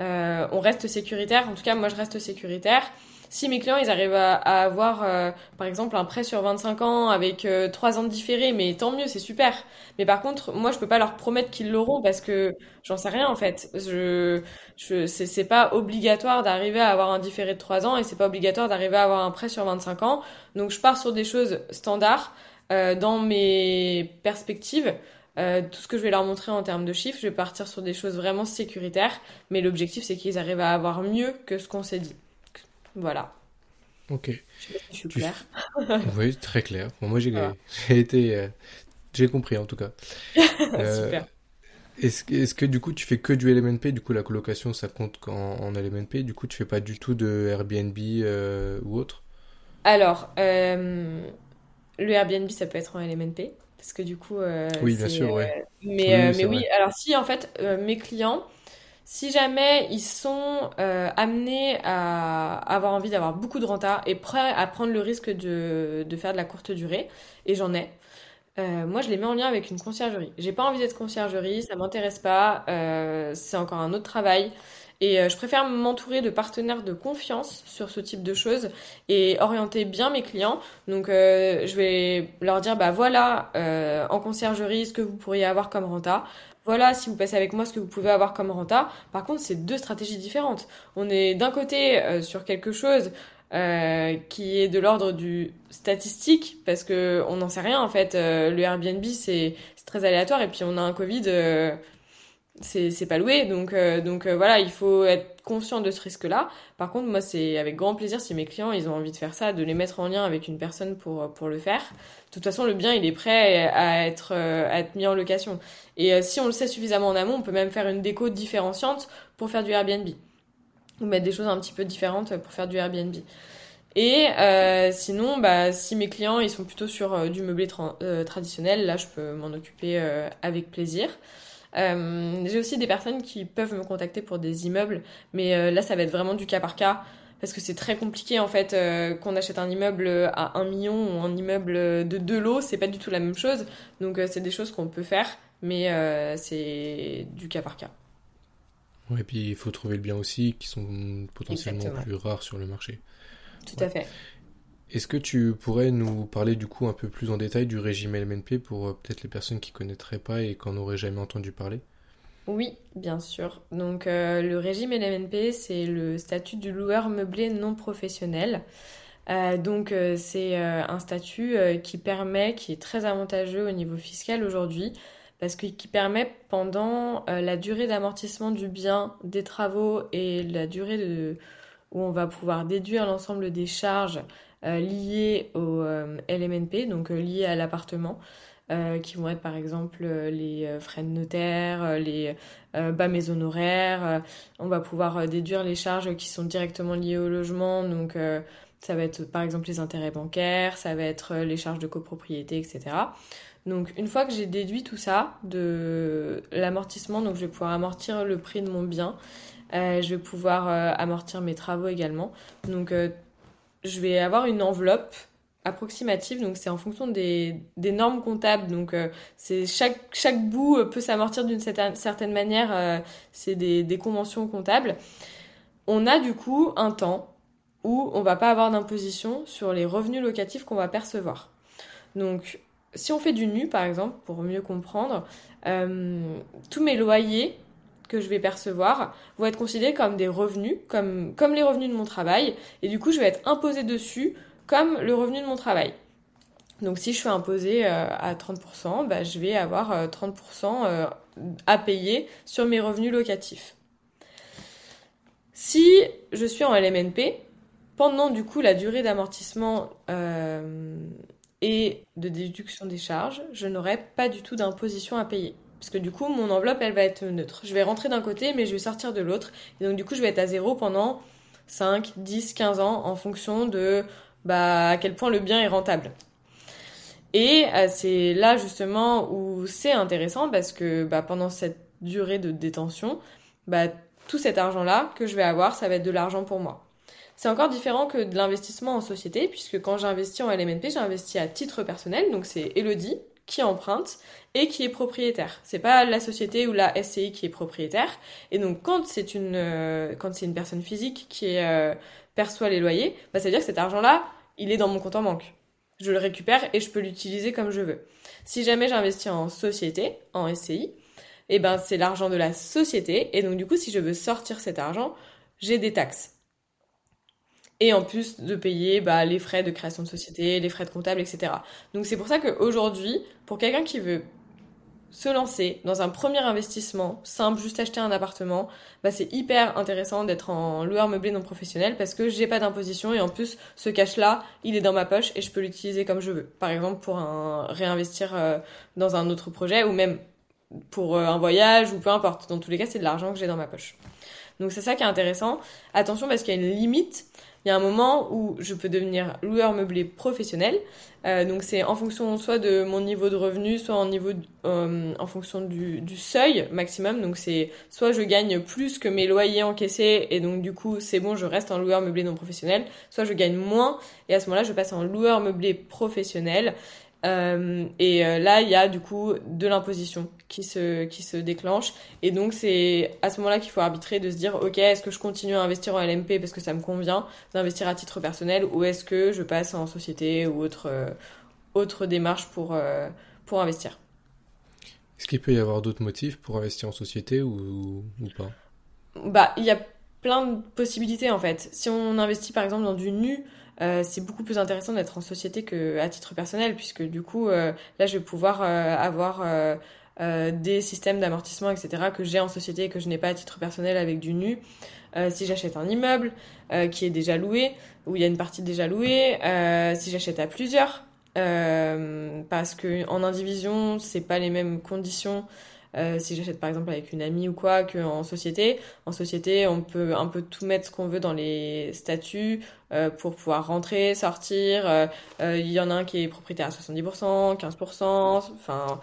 on reste sécuritaire. En tout cas moi je reste sécuritaire si mes clients ils arrivent à, avoir euh, par exemple un prêt sur 25 ans avec euh, 3 ans de différé, mais tant mieux, c'est super. Mais par contre, moi je peux pas leur promettre qu'ils l'auront parce que j'en sais rien en fait. Je, je c'est pas obligatoire d'arriver à avoir un différé de 3 ans et c'est pas obligatoire d'arriver à avoir un prêt sur 25 ans. Donc je pars sur des choses standards euh, dans mes perspectives. Euh, tout ce que je vais leur montrer en termes de chiffres, je vais partir sur des choses vraiment sécuritaires, mais l'objectif c'est qu'ils arrivent à avoir mieux que ce qu'on s'est dit. Voilà. Ok. Je suis clair. oui, très clair. moi, j'ai été. Euh, j'ai compris en tout cas. Euh, Super. Est-ce est que du coup tu fais que du LMNP Du coup la colocation ça compte en, en LMNP Du coup tu fais pas du tout de Airbnb euh, ou autre? Alors, le Airbnb ça peut être en LMNP parce que du coup. Oui, bien sûr, ouais. mais Oui, mais oui, vrai. alors si en fait mes clients, si jamais ils sont euh, amenés à avoir envie d'avoir beaucoup de renta et prêts à prendre le risque de, faire de la courte durée, et j'en ai. euh, moi, je les mets en lien avec une conciergerie. J'ai pas envie d'être conciergerie, ça m'intéresse pas. euh, c'est encore un autre travail. Et je préfère m'entourer de partenaires de confiance sur ce type de choses et orienter bien mes clients. Donc, je vais leur dire, bah voilà, en conciergerie, ce que vous pourriez avoir comme renta. Voilà, si vous passez avec moi, ce que vous pouvez avoir comme renta. Par contre, c'est deux stratégies différentes. On est d'un côté euh, sur quelque chose euh, qui est de l'ordre du statistique, parce que on n'en sait rien en fait. Euh, le Airbnb, c'est très aléatoire, et puis on a un Covid. c'est pas loué donc donc voilà il faut être conscient de ce risque là par contre moi c'est avec grand plaisir si mes clients ils ont envie de faire ça de les mettre en lien avec une personne pour pour le faire. De toute façon le bien il est prêt à être euh, à être mis en location. Et euh, si on le sait suffisamment en amont on peut même faire une déco différenciante pour faire du Airbnb. Ou mettre des choses un petit peu différentes pour faire du Airbnb. Et euh, sinon bah si mes clients ils sont plutôt sur euh, du meublé tra- euh, traditionnel là je peux m'en occuper euh, avec plaisir euh, j'ai aussi des personnes qui peuvent me contacter pour des immeubles, mais euh, là, ça va être vraiment du cas par cas. Parce que c'est très compliqué en fait euh, qu'on achète un immeuble à un million ou un immeuble de deux lots, c'est pas du tout la même chose. Donc euh, c'est des choses qu'on peut faire, mais euh, c'est du cas par cas. Ouais, et puis il faut trouver le bien aussi, qui sont potentiellement Exactement. plus rares sur le marché. Tout à fait. Est-ce que tu pourrais nous parler du coup un peu plus en détail du régime LMNP pour euh, peut-être les personnes qui connaîtraient pas et qui n'en auraient jamais entendu parler? Oui, bien sûr. Donc euh, le régime LMNP, c'est le statut du loueur meublé non professionnel. Euh, donc c'est un statut qui permet, qui est très avantageux au niveau fiscal aujourd'hui, parce que qui permet pendant la durée d'amortissement du bien, des travaux et la durée où on va pouvoir déduire l'ensemble des charges liées au euh, LMNP, donc euh, liées à l'appartement, euh, qui vont être par exemple euh, les euh, frais de notaire, euh, les euh, bas honoraires. euh, on va pouvoir euh, déduire les charges qui sont directement liées au logement, donc euh, ça va être par exemple les intérêts bancaires, ça va être euh, les charges de copropriété, etc. Donc une fois que j'ai déduit tout ça de l'amortissement, donc je vais pouvoir amortir le prix de mon bien, euh, je vais pouvoir euh, amortir mes travaux également. Donc euh, je vais avoir une enveloppe approximative, donc c'est en fonction des, normes comptables. Donc euh, c'est chaque, chaque bout euh, peut s'amortir d'une certaine, manière, euh, c'est des, conventions comptables. On a du coup un temps où on va pas avoir d'imposition sur les revenus locatifs qu'on va percevoir. Donc si on fait du nu par exemple, pour mieux comprendre, tous mes loyers que je vais percevoir vont être considérés comme des revenus, comme, les revenus de mon travail, et du coup je vais être imposée dessus comme le revenu de mon travail. Donc si je suis imposée euh, à 30%, bah, je vais avoir euh, 30% euh, à payer sur mes revenus locatifs. Si je suis en LMNP, pendant du coup la durée d'amortissement euh, et de déduction des charges, je n'aurai pas du tout d'imposition à payer. Parce que du coup, mon enveloppe, elle va être neutre. Je vais rentrer d'un côté, mais je vais sortir de l'autre. Et donc du coup, je vais être à zéro pendant 5, 10, 15 ans en fonction de bah, à quel point le bien est rentable. Et euh, c'est là justement où c'est intéressant parce que bah, pendant cette durée de détention, bah, tout cet argent-là que je vais avoir, ça va être de l'argent pour moi. C'est encore différent que de l'investissement en société, puisque quand j'investis en LMNP, j'investis à titre personnel, donc c'est Elodie qui emprunte et qui est propriétaire. C'est pas la société ou la SCI qui est propriétaire. Et donc quand c'est une euh, quand c'est une personne physique qui euh, perçoit les loyers, bah, ça veut dire que cet argent-là, il est dans mon compte en banque. Je le récupère et je peux l'utiliser comme je veux. Si jamais j'investis en société, en SCI, et ben c'est l'argent de la société et donc du coup si je veux sortir cet argent, j'ai des taxes. Et en plus de payer bah, les frais de création de société, les frais de comptable, etc. Donc c'est pour ça qu'aujourd'hui, pour quelqu'un qui veut se lancer dans un premier investissement simple, juste acheter un appartement, bah c'est hyper intéressant d'être en loueur meublé non professionnel parce que j'ai pas d'imposition et en plus ce cash là, il est dans ma poche et je peux l'utiliser comme je veux. Par exemple pour un réinvestir euh, dans un autre projet ou même pour euh, un voyage ou peu importe. Dans tous les cas, c'est de l'argent que j'ai dans ma poche. Donc c'est ça qui est intéressant. Attention parce qu'il y a une limite. Il y a un moment où je peux devenir loueur meublé professionnel. Euh, donc c'est en fonction soit de mon niveau de revenu, soit en niveau euh, en fonction du, du, seuil maximum. Donc c'est soit je gagne plus que mes loyers encaissés et donc du coup c'est bon, je reste en loueur meublé non professionnel, soit je gagne moins et à ce moment-là je passe en loueur meublé professionnel euh, et euh, là, il y a du coup de l'imposition qui se, qui se déclenche. Et donc, c'est à ce moment-là qu'il faut arbitrer de se dire, OK, est-ce que je continue à investir en LMP parce que ça me convient d'investir à titre personnel ou est-ce que je passe en société ou autre, euh, autre démarche pour, pour investir? Est-ce qu'il peut y avoir d'autres motifs pour investir en société ou, ou pas? Bah, il y a plein de possibilités en fait. Si on investit par exemple dans du nu, euh, c'est beaucoup plus intéressant d'être en société qu'à titre personnel, puisque du coup, euh, là, je vais pouvoir euh, avoir des systèmes d'amortissement, etc., que j'ai en société et que je n'ai pas à titre personnel avec du nu. si j'achète un immeuble qui est déjà loué, où il y a une partie déjà louée, si j'achète à plusieurs, parce que en indivision, c'est pas les mêmes conditions euh, si j'achète par exemple avec une amie ou quoi, qu'en société. En société, on peut un peu tout mettre ce qu'on veut dans les statuts euh, pour pouvoir rentrer, sortir. Euh, il y en a un qui est propriétaire à 70%, 15%, enfin...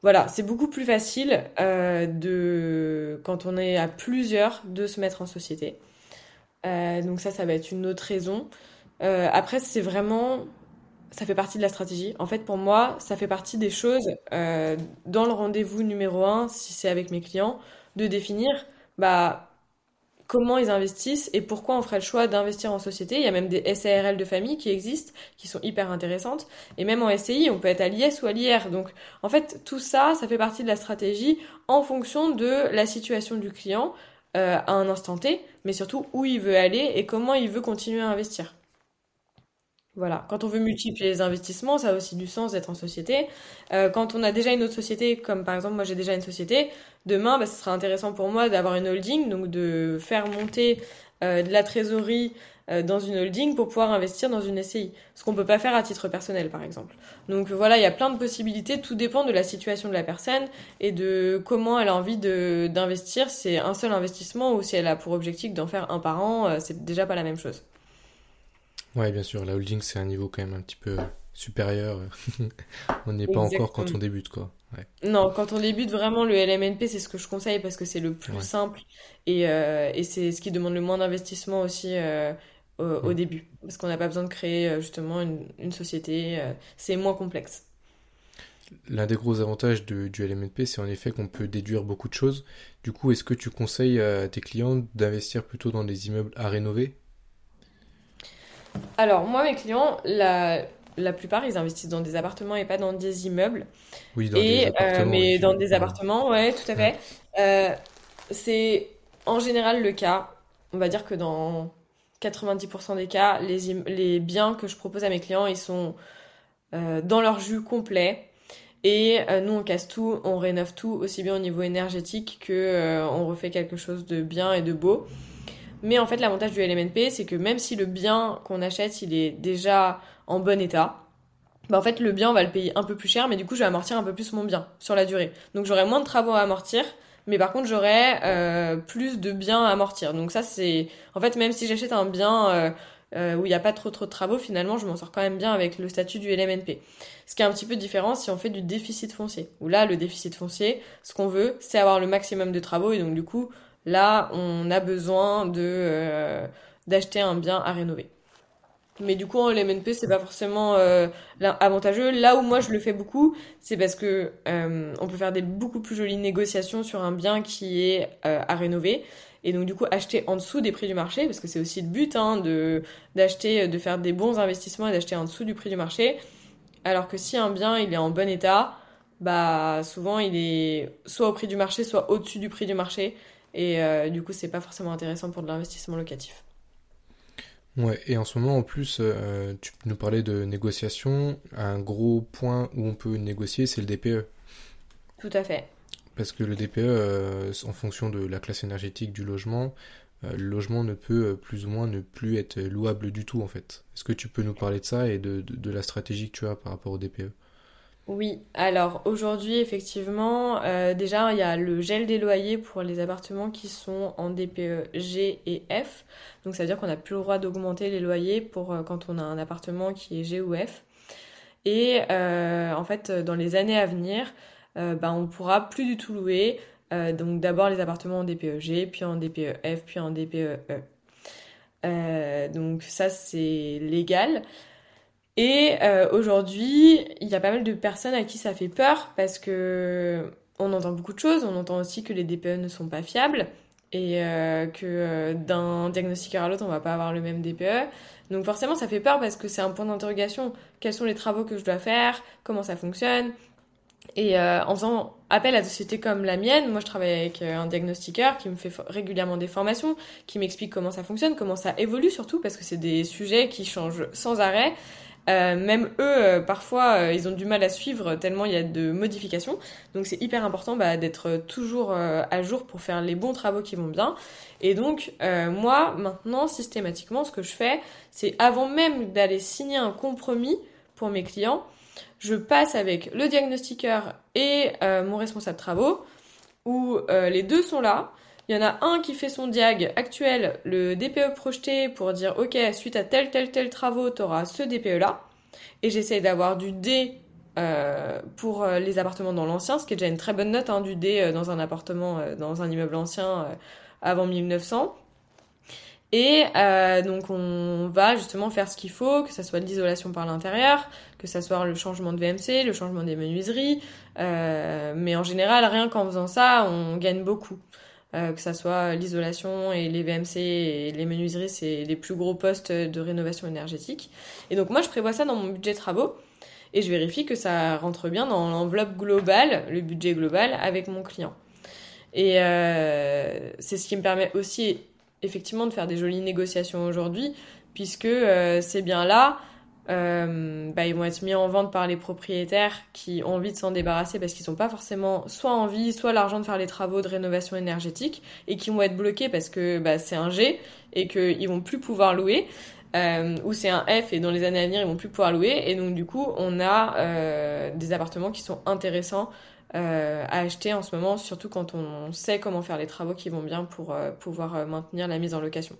Voilà, c'est beaucoup plus facile de quand on est à plusieurs de se mettre en société. donc ça, ça va être une autre raison. après, c'est vraiment ça fait partie de la stratégie. En fait, pour moi, ça fait partie des choses euh, dans le rendez-vous numéro un, si c'est avec mes clients, de définir bah, comment ils investissent et pourquoi on ferait le choix d'investir en société. Il y a même des SARL de famille qui existent, qui sont hyper intéressantes. Et même en SCI, on peut être à l'IS ou à l'IR. Donc, en fait, tout ça, ça fait partie de la stratégie en fonction de la situation du client euh, à un instant T, mais surtout où il veut aller et comment il veut continuer à investir. Voilà, quand on veut multiplier les investissements, ça a aussi du sens d'être en société. Euh, quand on a déjà une autre société, comme par exemple moi j'ai déjà une société, demain, bah, ce sera intéressant pour moi d'avoir une holding, donc de faire monter euh, de la trésorerie euh, dans une holding pour pouvoir investir dans une SCI. Ce qu'on peut pas faire à titre personnel, par exemple. Donc voilà, il y a plein de possibilités. Tout dépend de la situation de la personne et de comment elle a envie d'investir. C'est un seul investissement ou si elle a pour objectif d'en faire un par an, c'est déjà pas la même chose. Ouais, bien sûr, la holding, c'est un niveau quand même un petit peu supérieur. on n'est pas encore quand on débute, quoi. Non, quand on débute, vraiment, le LMNP, c'est ce que je conseille parce que c'est le plus simple et, euh, et c'est ce qui demande le moins d'investissement aussi euh, au, début. Parce qu'on n'a pas besoin de créer euh, justement une, une société. c'est moins complexe. L'un des gros avantages de, du LMNP, c'est en effet qu'on peut déduire beaucoup de choses. Du coup, est-ce que tu conseilles à tes clients d'investir plutôt dans des immeubles à rénover? Alors, moi, mes clients, la, la plupart, ils investissent dans des appartements et pas dans des immeubles. Oui, dans des euh, appartements. mais dans des appartements, ouais, tout à fait. Euh, c'est en général le cas. On va dire que dans 90% des cas, les, les biens que je propose à mes clients, ils sont euh, dans leur jus complet. Et nous, on casse tout, on rénove tout, aussi bien au niveau énergétique que on refait quelque chose de bien et de beau. Mais en fait, l'avantage du LMNP, c'est que même si le bien qu'on achète, il est déjà en bon état, bah en fait, le bien, on va le payer un peu plus cher, mais du coup, je vais amortir un peu plus mon bien sur la durée. Donc, j'aurai moins de travaux à amortir, mais par contre, j'aurai euh, plus de biens à amortir. Donc, ça, c'est. En fait, même si j'achète un bien. Euh, euh, où il n'y a pas trop trop de travaux, finalement, je m'en sors quand même bien avec le statut du LMNP. Ce qui est un petit peu différent si on fait du déficit foncier. Où là, le déficit foncier, ce qu'on veut, c'est avoir le maximum de travaux et donc du coup, Là, on a besoin euh, d'acheter un bien à rénover. Mais du coup, en LMNP, c'est pas forcément euh, avantageux. Là où moi je le fais beaucoup, c'est parce que euh, on peut faire des beaucoup plus jolies négociations sur un bien qui est à rénover. Et donc du coup, acheter en dessous des prix du marché, parce que c'est aussi le but hein, de d'acheter, de faire des bons investissements et d'acheter en dessous du prix du marché. Alors que si un bien est en bon état, bah souvent il est soit au prix du marché, soit au-dessus du prix du marché. Et euh, du coup, c'est pas forcément intéressant pour de l'investissement locatif. Ouais, et en ce moment, en plus, euh, tu nous parlais de négociation. Un gros point où on peut négocier, c'est le DPE. Tout à fait. Parce que le DPE, euh, en fonction de la classe énergétique du logement, le logement ne peut plus ou moins ne plus être louable du tout, en fait. Est-ce que tu peux nous parler de ça et de, de, de la stratégie que tu as par rapport au DPE Oui, alors aujourd'hui, effectivement, euh, déjà, il y a le gel des loyers pour les appartements qui sont en DPE et F. Donc ça veut dire qu'on n'a plus le droit d'augmenter les loyers pour euh, quand on a un appartement qui est G ou F. Et euh, en fait, dans les années à venir, bah, on pourra plus du tout louer. donc d'abord les appartements en DPE puis en DPE puis en DPE E. donc ça, c'est légal. Et euh, aujourd'hui, il y a pas mal de personnes à qui ça fait peur parce que on entend beaucoup de choses. On entend aussi que les DPE ne sont pas fiables et euh, que euh, d'un diagnostiqueur à l'autre, on va pas avoir le même DPE. Donc forcément, ça fait peur parce que c'est un point d'interrogation. Quels sont les travaux que je dois faire? Comment ça fonctionne? Et en faisant appel à des sociétés comme la mienne, moi je travaille avec un diagnostiqueur qui me fait régulièrement des formations, qui m'explique comment ça fonctionne, comment ça évolue surtout, parce que c'est des sujets qui changent sans arrêt. Euh, même eux, euh, parfois, euh, ils ont du mal à suivre tellement il y a de modifications. Donc c'est hyper important bah, d'être toujours à jour pour faire les bons travaux qui vont bien. Et donc moi, maintenant, systématiquement, ce que je fais, c'est avant même d'aller signer un compromis pour mes clients, je passe avec le diagnostiqueur et mon responsable travaux, où les deux sont là. Il y en a un qui fait son diag actuel, le DPE projeté, pour dire ok, suite à tel, tel, tel travaux, tu auras ce DPE-là. Et j'essaie d'avoir du D euh, pour euh, les appartements dans l'ancien, ce qui est déjà une très bonne note, hein, du D euh, dans un appartement, dans un immeuble ancien avant 1900. Et donc on va justement faire ce qu'il faut, que ce soit de l'isolation par l'intérieur, que ce soit le changement de VMC, le changement des menuiseries. mais en général, rien qu'en faisant ça, on gagne beaucoup. Euh, que ça soit l'isolation et les VMC et les menuiseries, c'est les plus gros postes de rénovation énergétique. Et donc moi, je prévois ça dans mon budget travaux et je vérifie que ça rentre bien dans l'enveloppe globale, le budget global avec mon client. Et euh, c'est ce qui me permet aussi effectivement de faire des jolies négociations aujourd'hui, puisque euh, c'est bien là euh, bah, ils vont être mis en vente par les propriétaires qui ont envie de s'en débarrasser parce qu'ils n'ont pas forcément soit envie, soit l'argent de faire les travaux de rénovation énergétique et qui vont être bloqués parce que bah, c'est un G et qu'ils vont plus pouvoir louer. Euh, ou c'est un F et dans les années à venir ils vont plus pouvoir louer et donc du coup on a euh, des appartements qui sont intéressants euh, à acheter en ce moment, surtout quand on sait comment faire les travaux qui vont bien pour euh, pouvoir euh, maintenir la mise en location.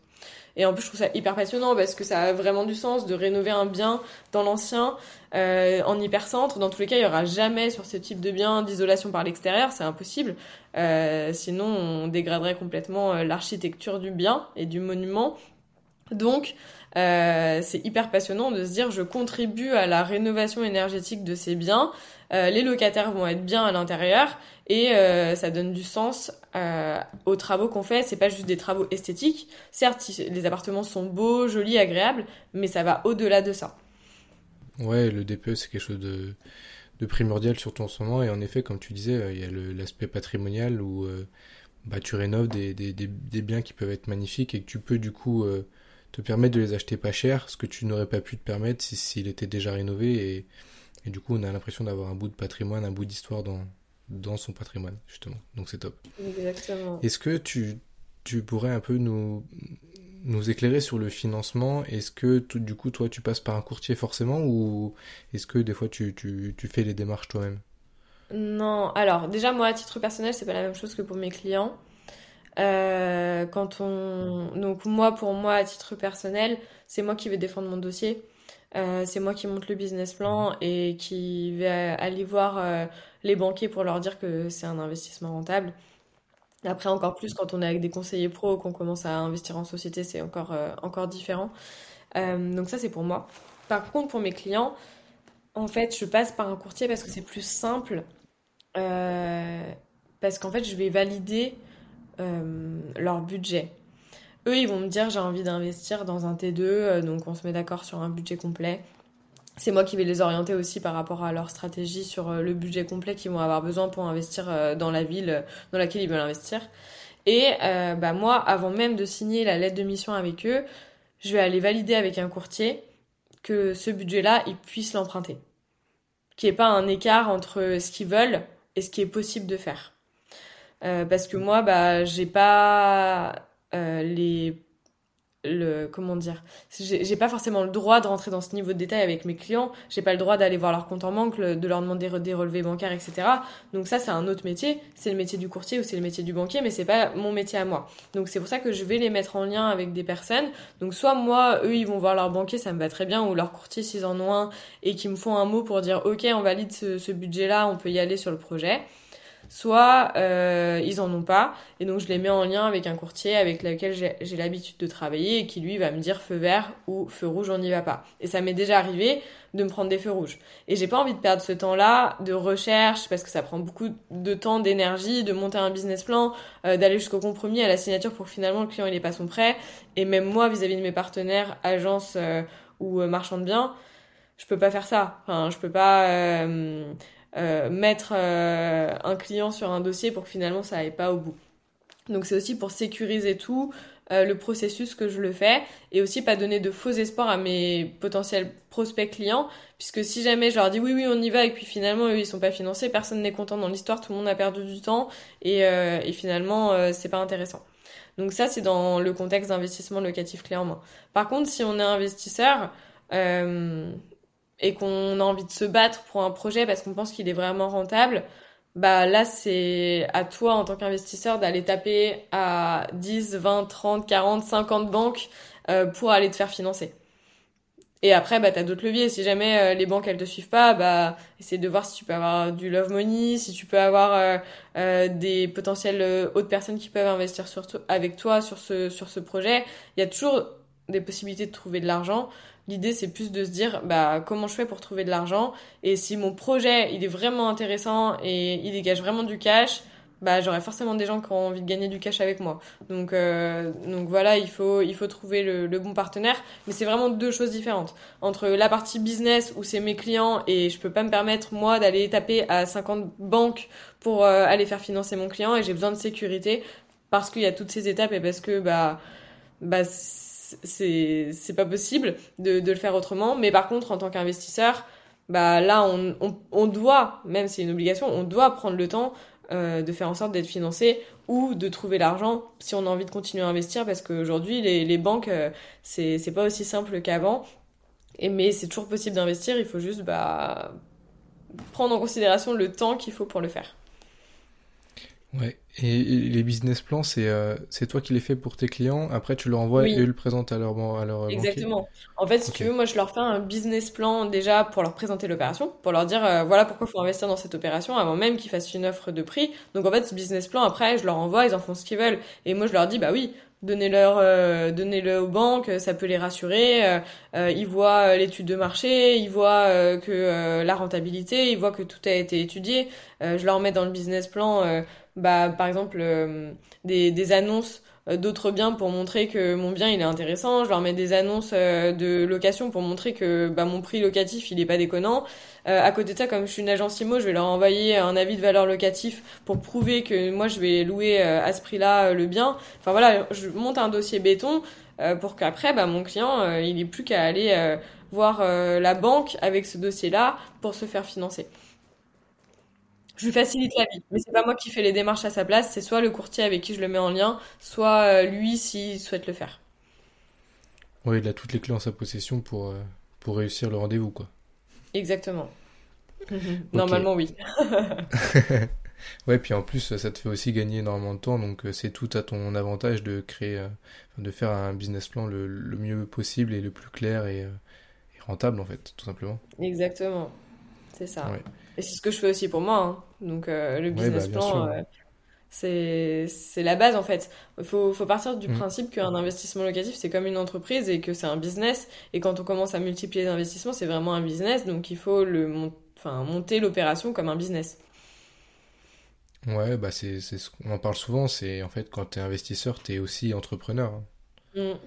Et en plus, je trouve ça hyper passionnant parce que ça a vraiment du sens de rénover un bien dans l'ancien, euh, en hypercentre. Dans tous les cas, il y aura jamais sur ce type de bien d'isolation par l'extérieur, c'est impossible. Euh, sinon, on dégraderait complètement l'architecture du bien et du monument. Donc, euh, c'est hyper passionnant de se dire je contribue à la rénovation énergétique de ces biens. Euh, les locataires vont être bien à l'intérieur et euh, ça donne du sens euh, aux travaux qu'on fait. C'est pas juste des travaux esthétiques. Certes, les appartements sont beaux, jolis, agréables, mais ça va au-delà de ça. Ouais, le DPE c'est quelque chose de, primordial surtout en ce moment. Et en effet, comme tu disais, il y a l'aspect patrimonial où bah, tu rénoves des, biens qui peuvent être magnifiques et que tu peux du coup te permettre de les acheter pas cher, ce que tu n'aurais pas pu te permettre s'il si, était déjà rénové. Et, du coup, on a l'impression d'avoir un bout de patrimoine, un bout d'histoire dans, dans son patrimoine, justement. Donc c'est top. Exactement. Est-ce que tu, tu pourrais un peu nous, nous éclairer sur le financement? Est-ce que du coup, toi, tu passes par un courtier forcément ou est-ce que des fois, tu, tu, tu fais les démarches toi-même? Non, alors déjà, moi, à titre personnel, c'est pas la même chose que pour mes clients. Euh, quand on... Donc moi, pour moi, à titre personnel, c'est moi qui vais défendre mon dossier. Euh, c'est moi qui monte le business plan et qui vais aller voir euh, les banquiers pour leur dire que c'est un investissement rentable. Après, encore plus quand on est avec des conseillers pros, qu'on commence à investir en société, c'est encore, euh, encore différent. Donc ça, c'est pour moi. Par contre, pour mes clients, en fait, je passe par un courtier parce que c'est plus simple. parce qu'en fait, je vais valider leur budget. Eux, ils vont me dire j'ai envie d'investir dans un T2, euh, donc on se met d'accord sur un budget complet. C'est moi qui vais les orienter aussi par rapport à leur stratégie sur euh, le budget complet qu'ils vont avoir besoin pour investir dans la ville dans laquelle ils veulent investir. Et bah moi, avant même de signer la lettre de mission avec eux, je vais aller valider avec un courtier que ce budget-là, ils puissent l'emprunter. Qu'il n'y ait pas un écart entre ce qu'ils veulent et ce qui est possible de faire. Euh, parce que moi, bah, j'ai pas euh, les le comment dire j'ai pas forcément le droit de rentrer dans ce niveau de détail avec mes clients. J'ai pas le droit d'aller voir leur compte en banque de leur demander des relevés bancaires etc donc ça c'est un autre métier. C'est le métier du courtier ou c'est le métier du banquier mais c'est pas mon métier à moi. Donc c'est pour ça que je vais les mettre en lien avec des personnes. Donc soit moi eux ils vont voir leur banquier ça me va très bien ou leur courtier s'ils en ont un et qui me font un mot pour dire ok on valide ce, ce budget là on peut y aller sur le projet soit euh, ils en ont pas et donc je les mets en lien avec un courtier avec lequel j'ai l'habitude de travailler et qui lui va me dire feu vert ou feu rouge on n'y va pas. Et ça m'est déjà arrivé de me prendre des feux rouges. Et j'ai pas envie de perdre ce temps là de recherche parce que ça prend beaucoup de temps d'énergie de monter un business plan euh, d'aller jusqu'au compromis à la signature pour que finalement le client il ait pas son prêt. Et même moi vis-à-vis de mes partenaires agences euh, ou marchands de biens je peux pas faire ça. Enfin je peux pas euh, mettre euh, un client sur un dossier pour que finalement ça aille pas au bout. Donc c'est aussi pour sécuriser tout euh, le processus que je le fais et aussi pas donner de faux espoirs à mes potentiels prospects clients puisque si jamais je leur dis oui oui on y va et puis finalement eux ils sont pas financés, personne n'est content dans l'histoire, tout le monde a perdu du temps et, et finalement c'est pas intéressant. Donc ça c'est dans le contexte d'investissement locatif clé en main. Par contre si on est investisseur, euh, et qu'on a envie de se battre pour un projet parce qu'on pense qu'il est vraiment rentable, bah là c'est à toi en tant qu'investisseur d'aller taper à 10, 20, 30, 40, 50 banques euh, pour aller te faire financer. Et après, bah, t'as d'autres leviers. Si jamais euh, les banques elles te suivent pas, bah, essaie de voir si tu peux avoir du love money, si tu peux avoir euh, euh des potentielles autres personnes qui peuvent investir sur avec toi sur ce sur ce projet. Il y a toujours des possibilités de trouver de l'argent. L'idée, c'est plus de se dire, bah, comment je fais pour trouver de l'argent? Et si mon projet, il est vraiment intéressant et il dégage vraiment du cash, bah, j'aurai forcément des gens qui ont envie de gagner du cash avec moi. Donc, euh, donc voilà, il faut, il faut trouver le, le bon partenaire. Mais c'est vraiment deux choses différentes. Entre la partie business où c'est mes clients et je peux pas me permettre, moi, d'aller taper à 50 banques pour euh, aller faire financer mon client et j'ai besoin de sécurité parce qu'il y a toutes ces étapes et parce que, bah, bah, c'est pas possible de, de le faire autrement. Mais par contre, en tant qu'investisseur, bah là, on, on, doit, même si c'est une obligation, on doit prendre le temps euh, de faire en sorte d'être financé ou de trouver l'argent si on a envie de continuer à investir parce qu'aujourd'hui, les, les banques, euh, c'est pas aussi simple qu'avant. Mais c'est toujours possible d'investir, il faut juste bah, prendre en considération le temps qu'il faut pour le faire. Ouais. Et les business plans, c'est euh, c'est toi qui les fais pour tes clients. Après, tu leur envoies et eux le présentent à leur, à leur Exactement. En fait, si tu veux, moi, je leur fais un business plan déjà pour leur présenter l'opération, pour leur dire euh, voilà pourquoi il faut investir dans cette opération avant même qu'ils fassent une offre de prix. Donc, en fait, ce business plan, après, je leur envoie, ils en font ce qu'ils veulent. Et moi, je leur dis bah oui, donnez-leur, euh, donnez-le aux banques, ça peut les rassurer. Euh, euh ils voient l'étude de marché, ils voient que la rentabilité, ils voient que tout a été étudié. je leur mets dans le business plan bah, par exemple, des, annonces d'autres biens pour montrer que mon bien il est intéressant. Je leur mets des annonces euh, de location pour montrer que bah, mon prix locatif il est pas déconnant. à côté de ça, comme je suis une agence IMO, je vais leur envoyer un avis de valeur locatif pour prouver que moi je vais louer à ce prix-là le bien. Enfin voilà, je monte un dossier béton pour qu'après bah, mon client il ait plus qu'à aller voir la banque avec ce dossier-là pour se faire financer je lui facilite la vie. Mais c'est pas moi qui fais les démarches à sa place, c'est soit le courtier avec qui je le mets en lien, soit euh, lui s'il souhaite le faire. Oui, il a toutes les clés en sa possession pour, euh, pour réussir le rendez-vous, quoi. Exactement. Normalement, oui. ouais, puis en plus, ça te fait aussi gagner énormément de temps, donc euh, c'est tout à ton avantage de créer, de faire un business plan le, mieux possible et le plus clair et, et, rentable, en fait, tout simplement. Exactement. C'est ça. Et c'est ce que je fais aussi pour moi. Hein. Donc euh, le business bah, plan, euh, c'est la base en fait. Il faut, faut partir du mm. principe qu'un investissement locatif c'est comme une entreprise et que c'est un business. Et quand on commence à multiplier les investissements, c'est vraiment un business. Donc il faut le enfin, monter l'opération comme un business. Ouais, bah c'est, on en parle souvent, c'est en fait quand tu es investisseur, tu es aussi entrepreneur. Hein. Mm.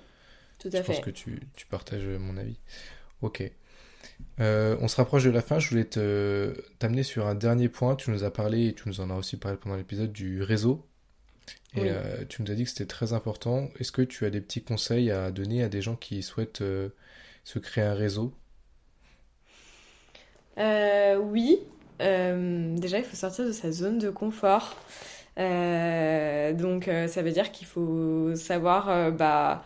Tout à fait. Je pense que tu, tu partages mon avis. Ok. Euh, on se rapproche de la fin. Je voulais te t'amener sur un dernier point. Tu nous as parlé, et tu nous en as aussi parlé pendant l'épisode, du réseau. Et euh, tu nous as dit que c'était très important. Est-ce que tu as des petits conseils à donner à des gens qui souhaitent euh, se créer un réseau? Oui. déjà, il faut sortir de sa zone de confort. donc, ça veut dire qu'il faut savoir bah,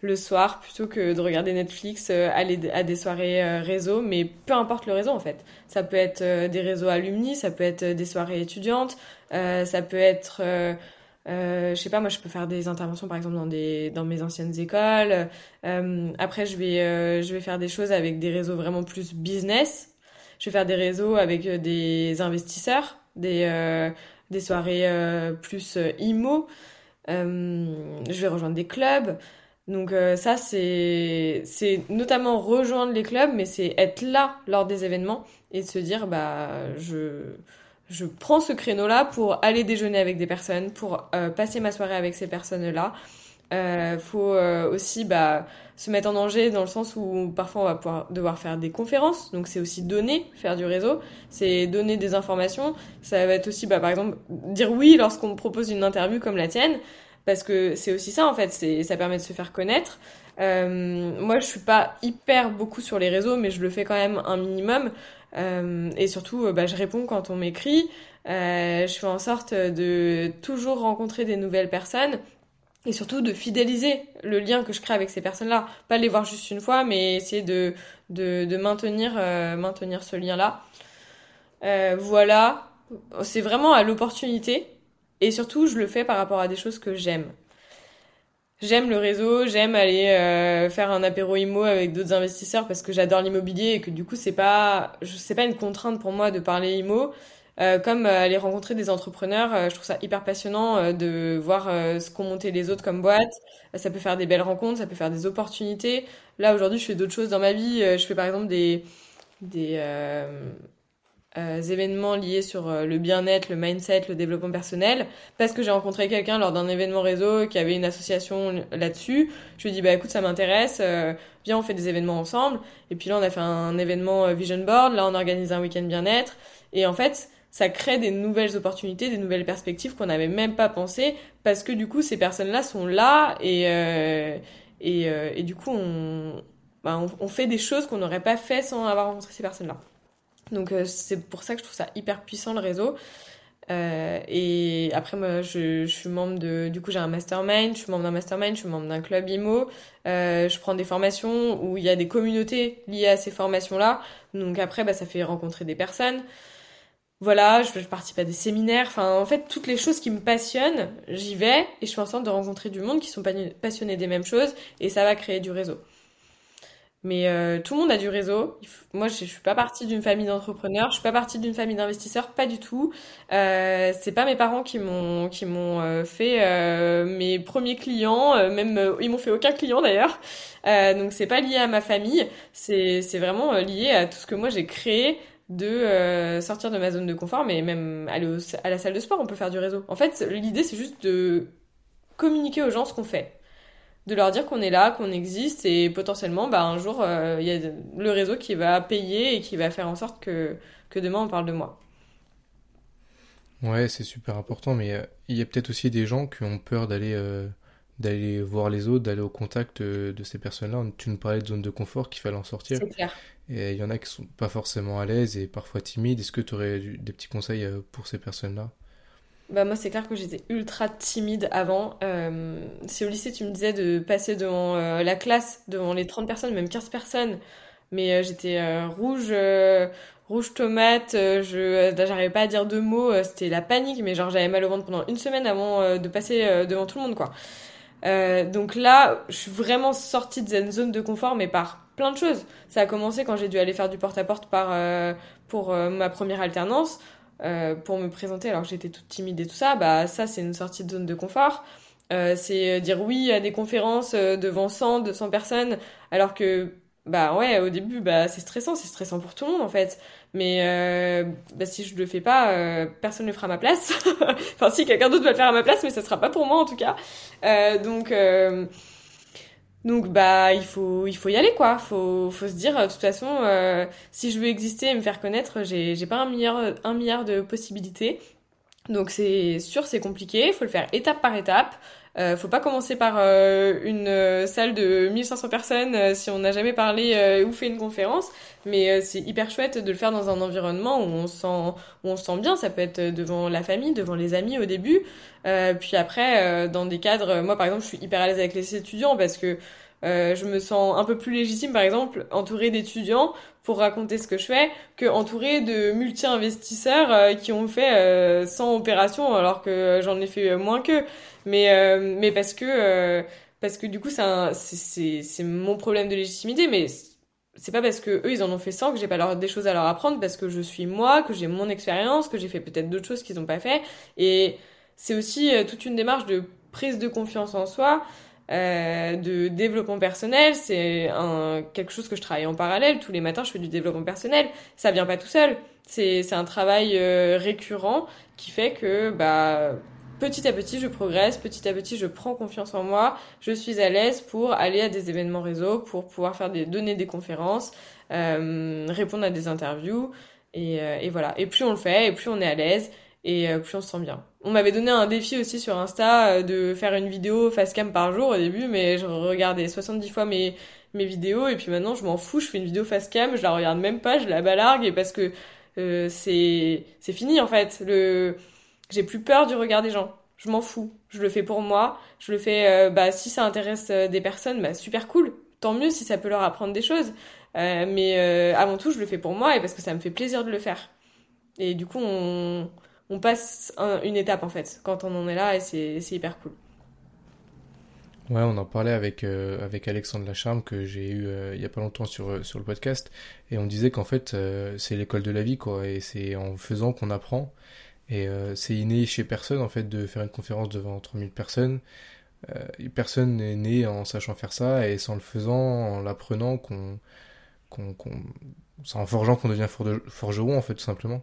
le soir plutôt que de regarder Netflix, aller à des soirées réseau, mais peu importe le réseau en fait. Ça peut être des réseaux alumni, ça peut être des soirées étudiantes, ça peut être euh, je sais pas, moi je peux faire des interventions par exemple dans des dans mes anciennes écoles. Euh, après je vais euh, je vais faire des choses avec des réseaux vraiment plus business. Je vais faire des réseaux avec euh, des investisseurs, des euh, des soirées plus IMO. je vais rejoindre des clubs. Donc ça c'est notamment rejoindre les clubs, mais c'est être là lors des événements et se dire bah je je prends ce créneau-là pour aller déjeuner avec des personnes, pour euh, passer ma soirée avec ces personnes-là. Euh, faut euh, aussi bah, se mettre en danger dans le sens où parfois on va pouvoir devoir faire des conférences, donc c'est aussi donner, faire du réseau, c'est donner des informations. Ça va être aussi, bah, par exemple, dire oui lorsqu'on me propose une interview comme la tienne, parce que c'est aussi ça en fait, ça permet de se faire connaître. Euh, moi, je suis pas hyper beaucoup sur les réseaux, mais je le fais quand même un minimum. Euh, et surtout, euh, bah, je réponds quand on m'écrit. Je fais en sorte de toujours rencontrer des nouvelles personnes et surtout de fidéliser le lien que je crée avec ces personnes-là. Pas les voir juste une fois, mais essayer de, maintenir, ce lien-là. Voilà, c'est vraiment à l'opportunité. Et surtout, je le fais par rapport à des choses que j'aime. J'aime le réseau, j'aime aller euh, faire un apéro IMO avec d'autres investisseurs parce que j'adore l'immobilier et que du coup c'est pas c'est pas une contrainte pour moi de parler IMO. Euh, comme euh, aller rencontrer des entrepreneurs, je trouve ça hyper passionnant de voir ce qu'ont monté les autres comme boîte. Ça peut faire des belles rencontres, ça peut faire des opportunités. Là aujourd'hui, je fais d'autres choses dans ma vie. je fais par exemple des des euh, événements liés sur euh, le bien-être, le mindset, le développement personnel, parce que j'ai rencontré quelqu'un lors d'un événement réseau qui avait une association là-dessus. Je lui ai dit bah écoute ça m'intéresse, euh, viens on fait des événements ensemble. Et puis là on a fait un événement vision board, là on organise un week-end bien-être. Et en fait ça crée des nouvelles opportunités, des nouvelles perspectives qu'on n'avait même pas pensé, parce que du coup ces personnes-là sont là et et, du coup on, bah, on fait des choses qu'on n'aurait pas fait sans avoir rencontré ces personnes-là. Donc euh, c'est pour ça que je trouve ça hyper puissant le réseau. Euh, et après, moi, je, suis membre de. Du coup, j'ai un mastermind. Je suis membre d'un mastermind. Je suis membre d'un club IMO. Euh, je prends des formations où il y a des communautés liées à ces formations-là. Donc après, bah, ça fait rencontrer des personnes. Voilà, je, participe à des séminaires. Enfin, en fait, toutes les choses qui me passionnent, j'y vais et je fais en sorte de rencontrer du monde qui sont passionnés des mêmes choses et ça va créer du réseau. Mais euh, tout le monde a du réseau. Moi, je, je suis pas partie d'une famille d'entrepreneurs, je suis pas partie d'une famille d'investisseurs, pas du tout. Euh, c'est pas mes parents qui m'ont euh, fait euh, mes premiers clients, même ils m'ont fait aucun client d'ailleurs. donc c'est pas lié à ma famille, c'est c'est vraiment lié à tout ce que moi j'ai créé de sortir de ma zone de confort, mais même aller à la salle de sport, on peut faire du réseau. En fait, l'idée c'est juste de communiquer aux gens ce qu'on fait de leur dire qu'on est là, qu'on existe et potentiellement, bah, un jour, euh, il y a le réseau qui va payer et qui va faire en sorte que, que demain on parle de moi. Ouais, c'est super important, mais euh, il y a peut-être aussi des gens qui ont peur d'aller euh, d'aller voir les autres, d'aller au contact de ces personnes-là. Tu nous parlais de zone de confort, qu'il fallait en sortir. C'est clair. Et il y en a qui sont pas forcément à l'aise et parfois timides. Est-ce que tu aurais des petits conseils pour ces personnes-là? Bah moi c'est clair que j'étais ultra timide avant. Euh, si au lycée tu me disais de passer devant euh, la classe, devant les 30 personnes, même 15 personnes, mais euh, j'étais rouge, rouge tomate, je j'arrivais pas à dire deux mots, c'était la panique, mais genre j'avais mal au ventre pendant une semaine avant de passer devant tout le monde quoi. donc là, je suis vraiment sortie de cette zone de confort, mais par plein de choses. Ça a commencé quand j'ai dû aller faire du porte-à-porte -porte par pour ma première alternance euh, pour me présenter alors que j'étais toute timide et tout ça, bah ça c'est une sortie de zone de confort. Euh, c'est dire oui à des conférences euh, devant 100, 200 personnes, alors que bah ouais au début bah c'est stressant, c'est stressant pour tout le monde en fait. Mais euh, bah, si je le fais pas, euh, personne ne fera à ma place. enfin si quelqu'un d'autre va le faire à ma place, mais ça sera pas pour moi en tout cas. donc donc bah il faut il faut y aller quoi. Faut faut se dire de toute façon euh, si je veux exister et me faire connaître, j'ai j'ai pas un milliard un milliard de possibilités. Donc c'est sûr c'est compliqué, faut le faire étape par étape. Euh, faut pas commencer par euh, une euh, salle de 1500 personnes euh, si on n'a jamais parlé ou fait une conférence, mais c'est hyper chouette de le faire dans un environnement où on sent où on se sent bien. Ça peut être devant la famille, devant les amis au début, puis après dans des cadres. Moi par exemple, je suis hyper à l'aise avec les étudiants parce que euh, je me sens un peu plus légitime, par exemple, entourée d'étudiants pour raconter ce que je fais, que entourée de multi-investisseurs euh, qui ont fait euh, 100 opérations alors que j'en ai fait moins qu'eux. Mais, euh, mais parce que, parce que du coup, c'est c'est mon problème de légitimité, mais c'est pas parce que eux ils en ont fait 100 que j'ai pas leur, des choses à leur apprendre, parce que je suis moi, que j'ai mon expérience, que j'ai fait peut-être d'autres choses qu'ils n'ont pas fait. Et c'est aussi toute une démarche de prise de confiance en soi. Euh, de développement personnel, c'est un, quelque chose que je travaille en parallèle. Tous les matins, je fais du développement personnel. Ça vient pas tout seul. C'est, un travail euh, récurrent qui fait que bah, petit à petit, je progresse. Petit à petit, je prends confiance en moi. Je suis à l'aise pour aller à des événements réseau, pour pouvoir faire des, donner des conférences, euh, répondre à des interviews. Et, euh, et voilà. Et plus on le fait, et plus on est à l'aise et euh, plus on se sent bien. On m'avait donné un défi aussi sur Insta de faire une vidéo face cam par jour au début, mais je regardais 70 fois mes, vidéos et puis maintenant je m'en fous, je fais une vidéo face cam, je la regarde même pas, je la balargue et parce que c'est c'est fini en fait. Le j'ai plus peur du regard des gens. Je m'en fous. Je le fais pour moi. Je le fais bah si ça intéresse des personnes, bah super cool. Tant mieux si ça peut leur apprendre des choses. mais avant tout, je le fais pour moi et parce que ça me fait plaisir de le faire. Et du coup, on passe une étape en fait quand on en est là et c'est hyper cool. Ouais, on en parlait avec, euh, avec Alexandre Lacharme que j'ai eu euh, il y a pas longtemps sur, euh, sur le podcast et on disait qu'en fait c'est l'école de la vie quoi et c'est en faisant qu'on apprend et c'est inné chez personne en fait de faire une conférence devant 3000 personnes. personne n'est né en sachant faire ça et en le faisant, en l'apprenant qu'on, qu'on, c'est en forgeant qu'on devient forgeron en fait tout simplement.